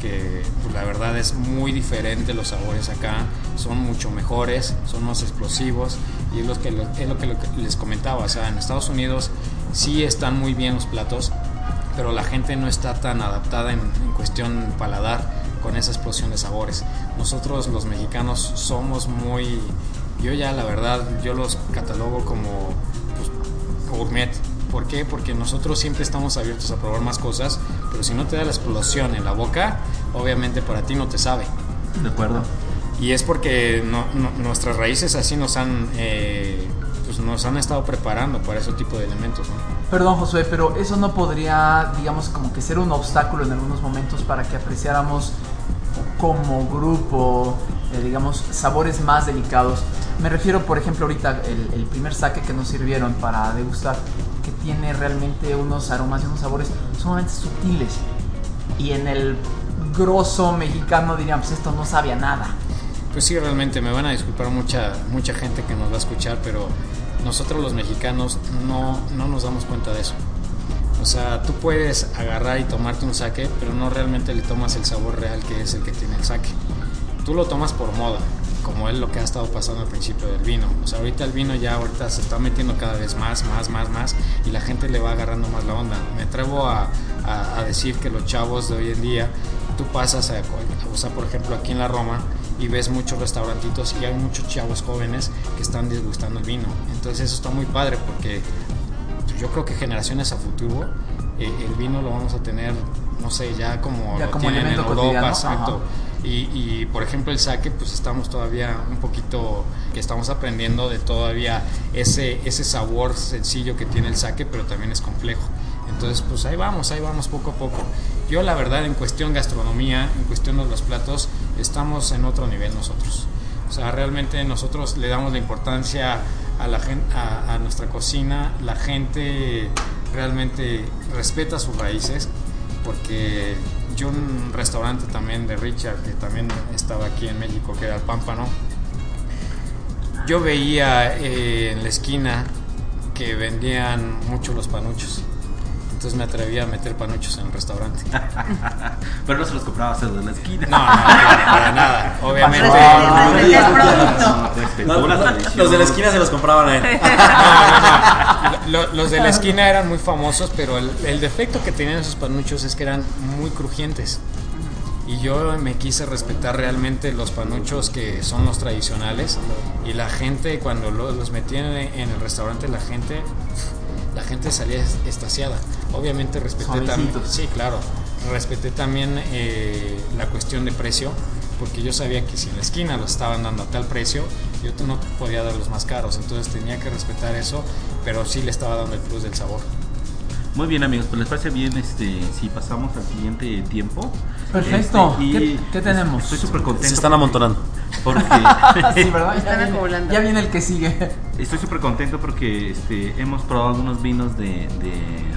que pues, la verdad es muy diferente los sabores acá, son mucho mejores, son más explosivos y es lo que, es lo que les comentaba, o sea, en Estados Unidos sí están muy bien los platos, pero la gente no está tan adaptada en, en cuestión paladar con esa explosión de sabores. Nosotros los mexicanos somos muy yo ya la verdad, yo los catalogo como pues, gourmet. ¿Por qué? Porque nosotros siempre estamos abiertos a probar más cosas, pero si no te da la explosión en la boca, obviamente para ti no te sabe. De acuerdo. Y es porque nuestras raíces así nos han, eh, pues nos han estado preparando para ese tipo de elementos. Perdón, Josué, pero eso no podría, digamos, como que ser un obstáculo en algunos momentos para que apreciáramos como grupo, eh, digamos, sabores más delicados. Me refiero, por ejemplo, ahorita el, primer saque que nos sirvieron para degustar, que tiene realmente unos aromas y unos sabores sumamente sutiles. Y en el grosso mexicano diríamos, pues esto no sabe a nada. Pues sí, realmente me van a disculpar mucha, mucha gente que nos va a escuchar, pero nosotros los mexicanos no, no nos damos cuenta de eso. O sea, tú puedes agarrar y tomarte un saque, pero no realmente le tomas el sabor real que es el que tiene el saque. Tú lo tomas por moda, como es lo que ha estado pasando al principio del vino. O sea, ahorita el vino ya ahorita se está metiendo cada vez más, más, más, más y la gente le va agarrando más la onda. Me atrevo a, a, decir que los chavos de hoy en día, tú pasas a, o sea, por ejemplo, aquí en la Roma y ves muchos restaurantitos y hay muchos chavos jóvenes que están disgustando el vino. Entonces eso está muy padre porque yo creo que generaciones a futuro eh, el vino lo vamos a tener, no sé, ya como ya lo como tienen en Europa, exacto. Y, y, por ejemplo el saque, pues estamos todavía un poquito, que estamos aprendiendo de todavía ese, ese sabor sencillo que tiene el saque, pero también es complejo. Entonces, pues ahí vamos, ahí vamos poco a poco. Yo la verdad en cuestión gastronomía, en cuestión de los platos, estamos en otro nivel nosotros. O sea, realmente nosotros le damos la importancia a, la a, a nuestra cocina, la gente realmente respeta sus raíces, porque yo un restaurante también de Richard, que también estaba aquí en México, que era el Pámpano, yo veía eh, en la esquina que vendían mucho los panuchos. Entonces me atrevía a meter panuchos en el restaurante. Pero no se los compraba de la esquina. No, no, para nada. Obviamente. los de la esquina se los compraban a él. Los de la esquina eran muy famosos, pero el, el defecto que tenían esos panuchos es que eran muy crujientes y yo me quise respetar realmente los panuchos que son los tradicionales y la gente cuando los metían en el restaurante la gente la gente salía estaciada obviamente respeté también sí claro respeté también eh, la cuestión de precio porque yo sabía que si en la esquina lo estaban dando a tal precio yo no podía dar los más caros entonces tenía que respetar eso pero sí le estaba dando el plus del sabor muy bien amigos, pues les parece bien este si pasamos al siguiente tiempo. Perfecto. Este, ¿Qué, tenemos? Estoy súper contento. Se están amontonando. Porque sí, ¿verdad? Ya, ya, viene el que sigue. Estoy súper contento porque este, hemos probado algunos vinos de,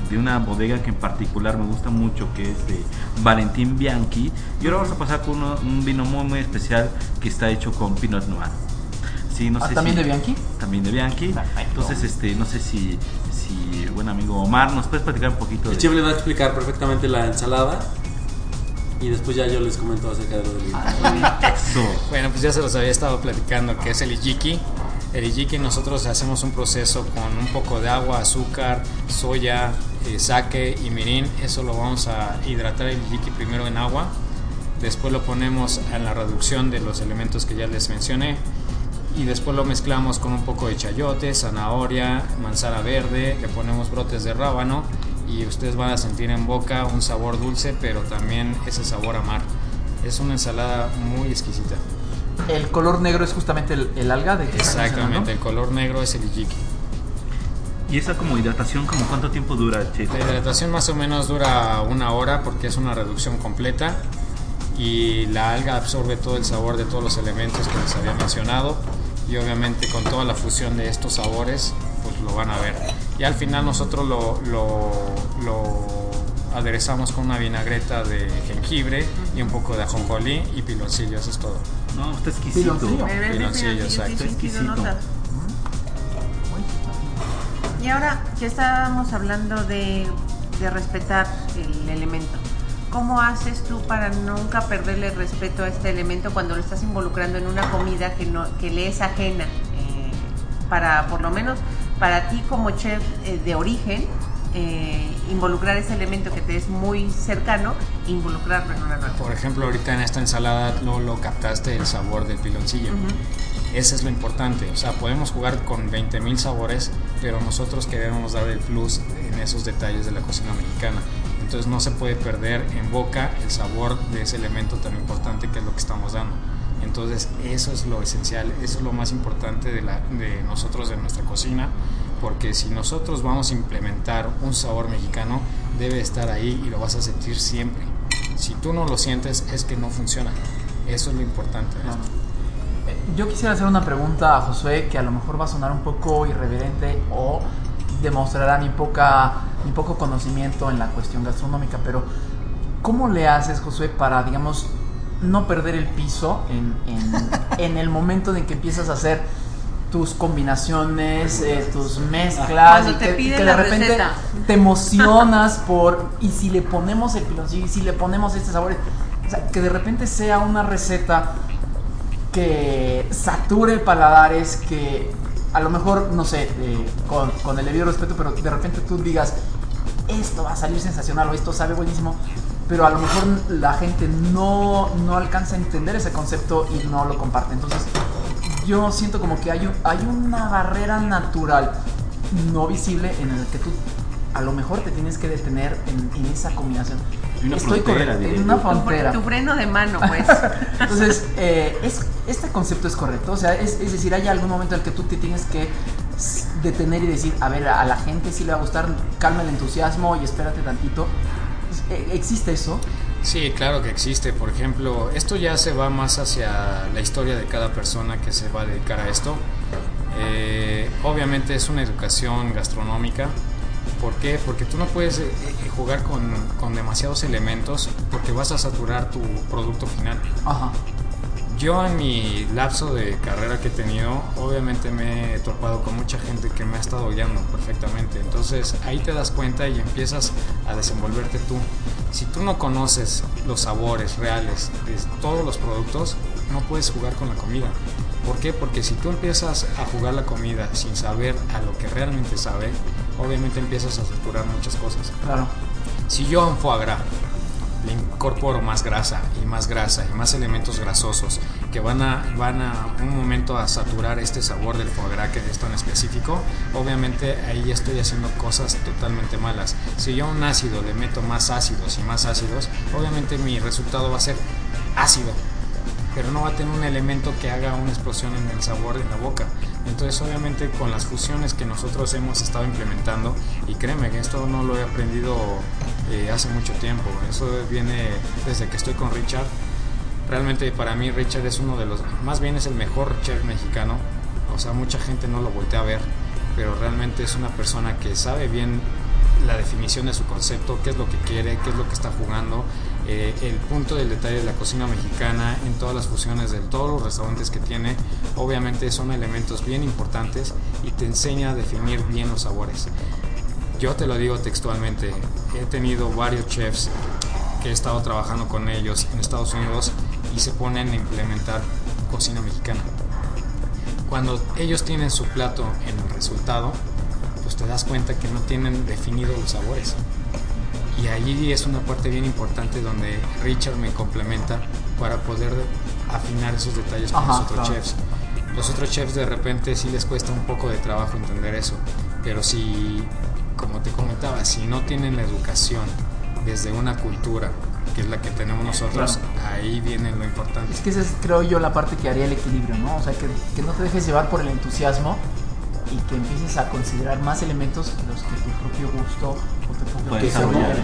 de, una bodega que en particular me gusta mucho, que es de Valentín Bianchi. Y ahora vamos a pasar por un vino muy muy especial que está hecho con Pinot Noir. Sí, no ¿Ah, sé ¿También de Bianchi? También de Bianchi. Entonces, este, no sé si y buen amigo Omar, ¿nos puedes platicar un poquito? El chef les va a explicar perfectamente la ensalada y después ya yo les comento acerca de lo del Bueno, pues ya se los había estado platicando que es el ijiki. El ijiki nosotros hacemos un proceso con un poco de agua, azúcar, soya, eh, sake y mirin. Eso lo vamos a hidratar el ijiki primero en agua. Después lo ponemos en la reducción de los elementos que ya les mencioné y después lo mezclamos con un poco de chayote, zanahoria, manzana verde, le ponemos brotes de rábano y ustedes van a sentir en boca un sabor dulce, pero también ese sabor a mar. Es una ensalada muy exquisita. El color negro es justamente el, alga de que Exactamente, el color negro es el ijiki. ¿Y esa como hidratación, como cuánto tiempo dura, chef? La hidratación más o menos dura una hora porque es una reducción completa y la alga absorbe todo el sabor de todos los elementos que les había mencionado y obviamente con toda la fusión de estos sabores, pues lo van a ver. Y al final nosotros lo, lo, lo aderezamos con una vinagreta de jengibre y un poco de ajonjolí y piloncillo, eso es todo. No, está exquisito. Piloncillo. Exacto. Exquisito. Y ahora que estábamos hablando de, de respetar el elemento, ¿cómo haces tú para nunca perderle respeto a este elemento cuando lo estás involucrando en una comida que, no, que le es ajena? Eh, para, por lo menos, para ti como chef eh, de origen, eh, involucrar ese elemento que te es muy cercano, involucrarlo en una nueva. Por ejemplo, ahorita en esta ensalada no lo captaste el sabor del piloncillo. Ese es lo importante. O sea, podemos jugar con 20.000 sabores, pero nosotros queremos dar el plus en esos detalles de la cocina mexicana. Entonces no se puede perder en boca el sabor de ese elemento tan importante que es lo que estamos dando. Entonces eso es lo esencial, eso es lo más importante de, nosotros, de nuestra cocina, porque si nosotros vamos a implementar un sabor mexicano, debe estar ahí y lo vas a sentir siempre. Si tú no lo sientes, es que no funciona. Eso es lo importante. Eh, Yo quisiera hacer una pregunta a Josué que a lo mejor va a sonar un poco irreverente o demostrará mi, poca, mi poco conocimiento en la cuestión gastronómica, pero ¿cómo le haces, Josué, para, digamos, no perder el piso en, en- en el momento en que empiezas a hacer tus combinaciones, eh, tus mezclas Cuando y te que, y piden que de repente receta. te emocionas por y si le ponemos el piloncillo y si le ponemos este sabor, o sea, que de repente sea una receta que sature paladares, que a lo mejor, no sé, eh, con, con el debido respeto, pero de repente tú digas, esto va a salir sensacional o esto sabe buenísimo, pero a lo mejor la gente no, no alcanza a entender ese concepto y no lo comparte. Entonces, yo siento como que hay, hay una barrera natural no visible en el que tú a lo mejor te tienes que detener en, en esa combinación. Y una Estoy frontera, correcto, en una yo. Tu, frontera. tu freno de mano, pues. Entonces, eh, es, este concepto es correcto. O sea, es, es decir, hay algún momento en el que tú te tienes que detener y decir, a ver, a la gente sí le va a gustar, calma el entusiasmo y espérate tantito. Pues, eh, ¿Existe eso? Sí, claro que existe. Por ejemplo, esto ya se va más hacia la historia de cada persona que se va a dedicar a esto. Eh, obviamente es una educación gastronómica. ¿Por qué? Porque tú no puedes eh, eh, jugar con, con demasiados elementos porque vas a saturar tu producto final. Ajá. Yo en mi lapso de carrera que he tenido, obviamente me he topado con mucha gente que me ha estado guiando perfectamente. Entonces ahí te das cuenta y empiezas a desenvolverte tú. Si tú no conoces los sabores reales de todos los productos, no puedes jugar con la comida. ¿Por qué? Porque si tú empiezas a jugar la comida sin saber a lo que realmente sabe, obviamente empiezas a saturar muchas cosas. Claro. Si yo a un foie gras le incorporo más grasa y más grasa y más elementos grasosos que van a, van a un momento a saturar este sabor del foie gras que es tan específico, obviamente ahí estoy haciendo cosas totalmente malas. Si yo a un ácido le meto más ácidos y más ácidos, obviamente mi resultado va a ser ácido pero no va a tener un elemento que haga una explosión en el sabor en la boca. Entonces, obviamente, con las fusiones que nosotros hemos estado implementando, y créeme que esto no lo he aprendido eh, hace mucho tiempo, eso viene desde que estoy con Richard. Realmente para mí Richard es uno de los, más bien es el mejor chef mexicano, o sea, mucha gente no lo voltea a ver, pero realmente es una persona que sabe bien la definición de su concepto, qué es lo que quiere, qué es lo que está jugando, eh, el punto del detalle de la cocina mexicana en todas las fusiones de todos los restaurantes que tiene, obviamente son elementos bien importantes y te enseña a definir bien los sabores. Yo te lo digo textualmente, he tenido varios chefs que he estado trabajando con ellos en Estados Unidos y se ponen a implementar cocina mexicana. Cuando ellos tienen su plato en el resultado, pues te das cuenta que no tienen definidos los sabores. Y allí es una parte bien importante donde Richard me complementa para poder afinar esos detalles con Ajá, los otros claro. chefs. Los otros chefs de repente sí les cuesta un poco de trabajo entender eso, pero si, como te comentaba, si no tienen la educación desde una cultura, que es la que tenemos nosotros, ahí viene lo importante. Es que esa es, creo yo, la parte que haría el equilibrio, ¿no? O sea, que, que no te dejes llevar por el entusiasmo y que empieces a considerar más elementos los que tu propio gusto o tu propio Puede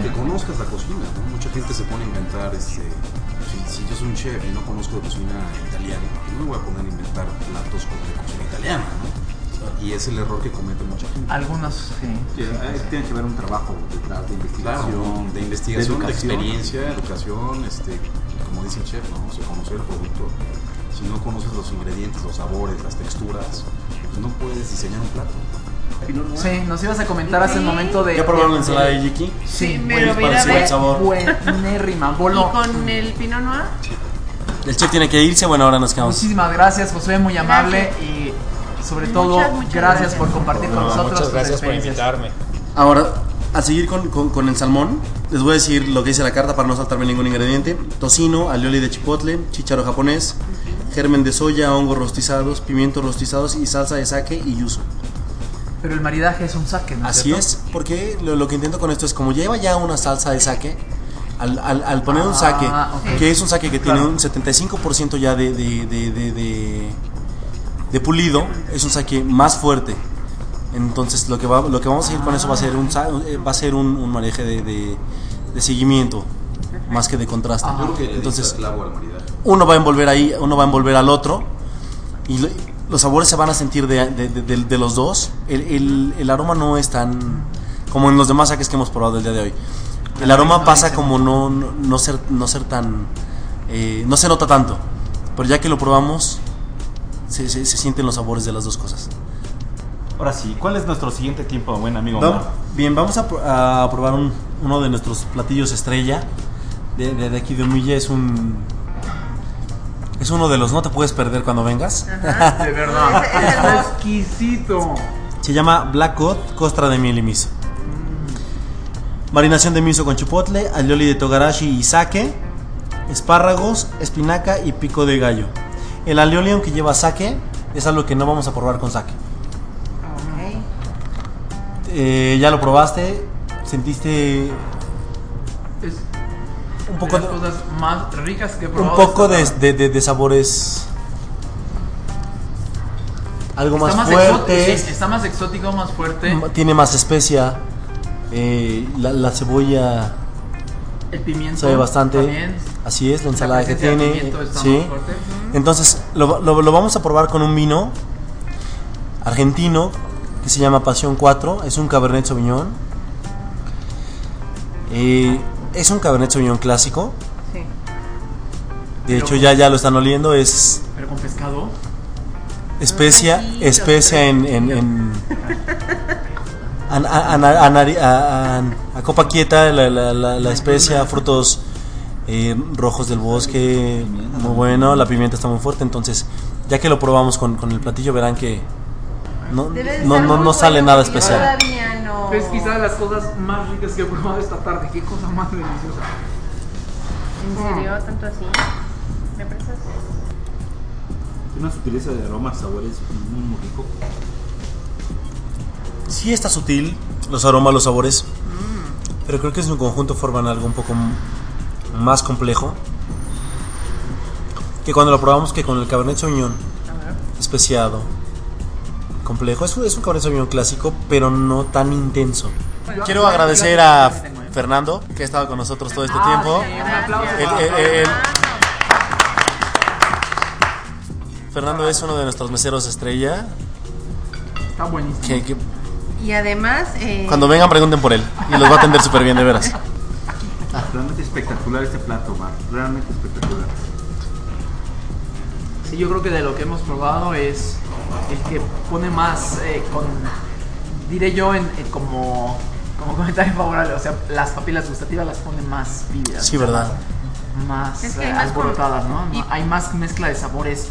que, conozcas la cocina, ¿no? Mucha gente se pone a inventar, este, si, si yo soy un chef y no conozco de cocina italiana, no me voy a poner a inventar platos como de cocina italiana, ¿no? Y es el error que comete mucha gente. Algunos, sí. Tiene que haber un trabajo detrás de Claro, investigación, de investigación, de, educación. experiencia, educación, este, como dice el chef, ¿no? O sea, conocer el producto. Si no conoces los ingredientes, los sabores, las texturas, no puedes diseñar un plato. Sí, nos ibas a comentar hace un momento de. ¿Ya probaron la ensalada de Jiki? Sí, mira, buen- ve. sabor. Buenérrima. Bolo. ¿Y con el Pinot Noir? El chef tiene que irse, bueno, ahora nos quedamos. Muchísimas gracias, Josué, muy amable y sobre todo Muchas, muchas gracias, gracias. por compartir con No, nosotros muchas tus gracias por invitarme. Ahora, a seguir con, con- con el salmón, les voy a decir lo que dice la carta para no saltarme ningún ingrediente. Tocino, alioli de chipotle, chícharo japonés, germen de soya, hongos rostizados, pimientos rostizados y salsa de sake y yuzu. Pero el maridaje es un saque, ¿no? Así cierto? es, porque lo, lo que intento con esto es como lleva ya una salsa de sake, al, al- al poner un Ah, sake, ok. que es un sake que Claro. tiene un 75% ya de, de, de, de- de- de pulido, es un sake más fuerte. Entonces lo que, va, lo que vamos a ir con eso va a ser un, sa- eh, va a ser un, un manejo de seguimiento, más que de contraste. Ajá. Yo creo que le Entonces, uno va a envolver ahí, uno va a envolver al otro y lo- los sabores se van a sentir de, de- de- de- de los dos. El, el- el aroma no es tan como en los demás saques que hemos probado el día de hoy. El aroma pasa como no, no, no ser, no ser tan... eh, no se nota tanto, pero ya que lo probamos se, se- se sienten los sabores de las dos cosas. Ahora sí, ¿cuál es nuestro siguiente tiempo, buen amigo Omar? bien, vamos a, a probar un- uno de nuestros platillos estrella de, de- de aquí de Humilla. Es un... Es uno de los no te puedes perder cuando vengas. De verdad. Es- exquisito. Se llama Black Cod, costra de miel y miso. Marinación de miso con chipotle, alioli de togarashi y sake, espárragos, espinaca y pico de gallo. El alioli, aunque lleva sake, es algo que no vamos a probar con sake. Ok. Eh, ya lo probaste, sentiste un poco de las cosas más ricas que he un probado. poco de, de- de- de sabores algo más Está más, exótico, fuertes. sí, está más exótico, más fuerte. Tiene más especia. eh, la, la cebolla El pimiento. sabe bastante. También. Así es, la ensalada que presencia de tiene. está sí. más fuerte. Entonces, lo, lo- lo vamos a probar con un vino argentino que se llama Pasión 4. Es un Cabernet Sauvignon. Eh, es un Cabernet Sauvignon clásico. Sí. De Pero- hecho, ya, ya lo están oliendo. Es Pero con pescado. especia, Tranquilo, especia en, en, en- a, a- a- a nari- a- a- a copa quieta, la, la, la- la especia, frutos eh, rojos del bosque, muy bueno, la pimienta está muy fuerte, entonces ya que lo probamos con, con el platillo verán que no, de no, no, no sale bueno nada especial. No. Es quizás las cosas más ricas que he probado esta tarde. Qué cosa más deliciosa. ¿En serio? ¿Tanto así? ¿Me prestas? Una sutileza de aromas, sabores muy, muy rico. Sí está sutil, los aromas, los sabores, pero creo que en su conjunto forman algo un poco más complejo. Que cuando lo probamos que con el Cabernet Sauvignon especiado, complejo. Es un, es un Cabernet Sauvignon clásico, pero no tan intenso. Quiero agradecer a Fernando, que ha estado con nosotros todo este tiempo. El- el- el- Fernando es uno de nuestros meseros estrella. Está buenísimo. Que, que Y además, eh, cuando vengan pregunten por él y los va a atender súper bien, de veras. Realmente espectacular este plato, Omar. Realmente espectacular. Sí, yo creo que de lo que hemos probado es el que pone más eh, con, diré yo, en, en como, como comentario favorable, o sea, las papilas gustativas las pone más vívidas. Sí, ¿verdad? Más, Es que eh, más alborotadas, ¿no? y- Hay más mezcla de sabores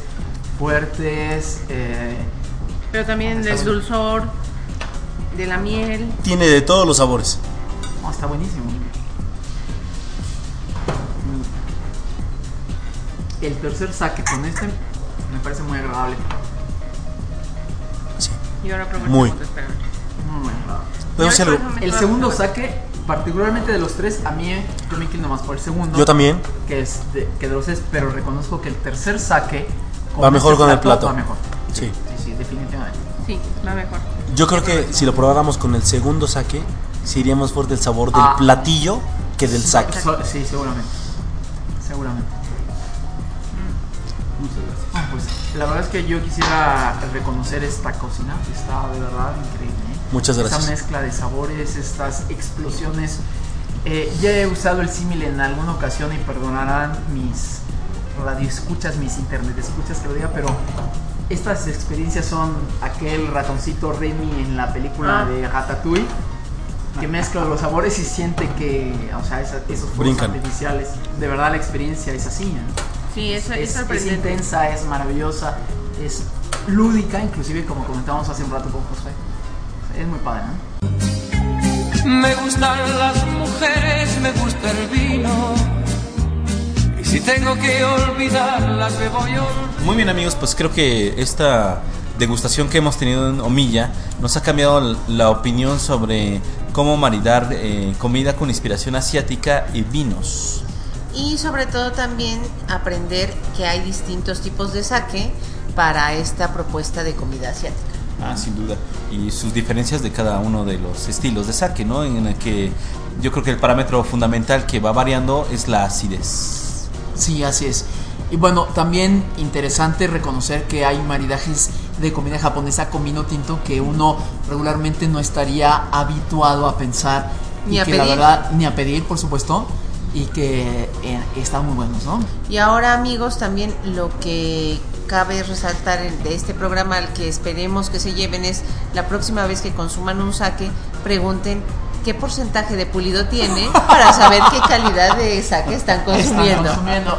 fuertes. eh, pero también del dulzor, de la miel. Tiene de todos los sabores. está buenísimo. El tercer saque con este me parece muy agradable. Y ahora Muy. el segundo, espera. Muy bueno. Por El segundo saque, particularmente de los tres, a mí yo me inclino más por el segundo. Yo también. Que, es de, que de los tres, pero reconozco que el tercer saque Va mejor con el plato. Va mejor. Sí. Sí, sí, definitivamente. Sí, la mejor. Yo creo que si lo probáramos con el segundo saque, sí iría más fuerte el sabor del Ah. platillo que del saque. Sí, seguramente. Seguramente. Ah, pues, la verdad es que yo quisiera reconocer esta cocina, que está de verdad increíble. ¿eh? Muchas gracias. Esta mezcla de sabores, estas explosiones. Eh, ya he usado el símil en alguna ocasión y perdonarán mis radioescuchas, mis internet escuchas que lo diga, pero estas experiencias son aquel ratoncito Remy en la película Ah. de Ratatouille que mezcla los sabores y siente que, o sea, esa- esos fuegos Brincan. artificiales, de verdad la experiencia es así, ¿no? Sí, es, es, es, intensa, es maravillosa, es lúdica, inclusive como comentábamos hace un rato con José. Es muy padre, ¿no? Me gustan las mujeres, me gusta el vino. Y si tengo que olvidarlas, me voy a. Muy bien amigos, pues creo que esta degustación que hemos tenido en Omilla nos ha cambiado la opinión sobre cómo maridar eh, comida con inspiración asiática y vinos. Y sobre todo también aprender que hay distintos tipos de sake para esta propuesta de comida asiática. Ah, sin duda. Y sus diferencias de cada uno de los estilos de sake, ¿no? En el que yo creo que el parámetro fundamental que va variando es la acidez. Sí, así es. Y bueno, también interesante reconocer que hay maridajes de comida japonesa con vino tinto que uno regularmente no estaría habituado a pensar. Ni y a que la pedir. verdad, ni a pedir, por supuesto. Y que eh, están muy buenos, ¿no? Y ahora amigos, también lo que cabe resaltar de este programa al que esperemos que se lleven es la próxima vez que consuman un sake, pregunten qué porcentaje de pulido tiene para saber qué calidad de sake están consumiendo. Están consumiendo.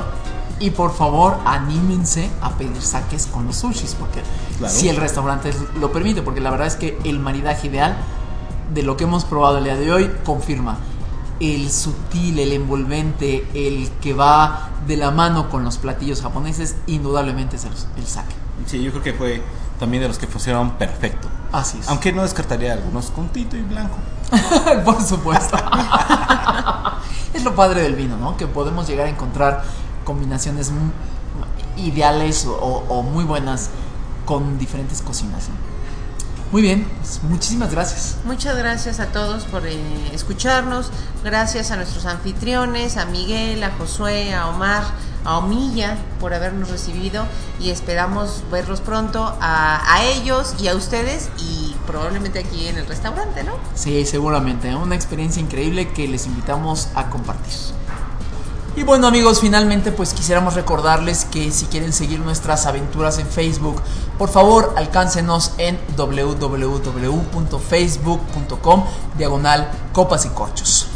Y por favor, anímense a pedir saques con los sushis, porque Claro. si el restaurante lo permite, porque la verdad es que el maridaje ideal de lo que hemos probado el día de hoy confirma el sutil, el envolvente, el que va de la mano con los platillos japoneses, indudablemente es el, el sake. Sí, yo creo que fue también de los que funcionaron perfecto. Así es. Aunque no descartaría algunos con tinto y blanco. Por supuesto. es lo padre del vino, ¿no? Que podemos llegar a encontrar combinaciones ideales o, o muy buenas con diferentes cocinas. ¿no? Muy bien, pues muchísimas gracias. Muchas gracias a todos por eh, escucharnos. Gracias a nuestros anfitriones, a Miguel, a Josué, a Omar, a Omilla por habernos recibido y esperamos verlos pronto a, a ellos y a ustedes y probablemente aquí en el restaurante, ¿no? Sí, seguramente, una experiencia increíble que les invitamos a compartir. Y bueno amigos, finalmente pues quisiéramos recordarles que si quieren seguir nuestras aventuras en Facebook, por favor alcáncenos en www.facebook.com diagonal copas y corchos.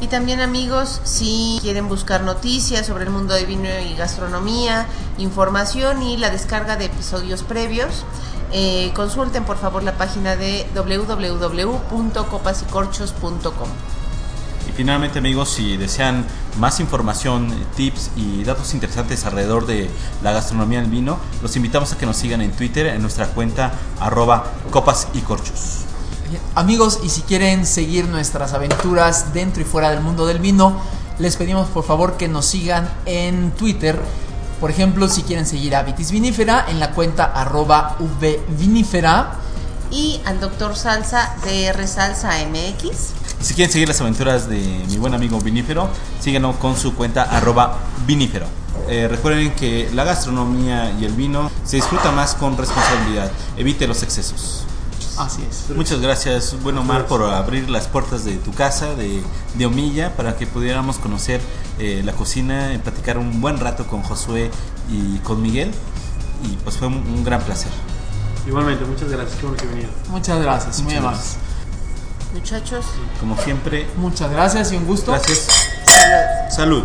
Y también amigos, si quieren buscar noticias sobre el mundo de vino y gastronomía, información y la descarga de episodios previos, eh, consulten por favor la página de www.copasycorchos.com. Y finalmente amigos, si desean más información, tips y datos interesantes alrededor de la gastronomía del vino, los invitamos a que nos sigan en Twitter en nuestra cuenta arroba copas y corchos. Amigos, y si quieren seguir nuestras aventuras dentro y fuera del mundo del vino, les pedimos por favor que nos sigan en Twitter. Por ejemplo, si quieren seguir a Vitis Vinífera en la cuenta arroba vvinífera. Y al doctor Salsa de MX. Si quieren seguir las aventuras de mi buen amigo Vinífero, síganos con su cuenta arroba vinífero. Eh, recuerden que la gastronomía y el vino se disfruta más con responsabilidad. Evite los excesos. Así es. Muchas gracias, bueno Omar, por abrir las puertas de tu casa, de, de Omilla, para que pudiéramos conocer eh, la cocina, y platicar un buen rato con Josué y con Miguel. Y pues fue un, un gran placer. Igualmente, muchas gracias. Qué bueno que vinieron. Muchas gracias, muy Muchas amables. Muchachos. Como siempre. Muchas gracias y un gusto. Gracias. Salud.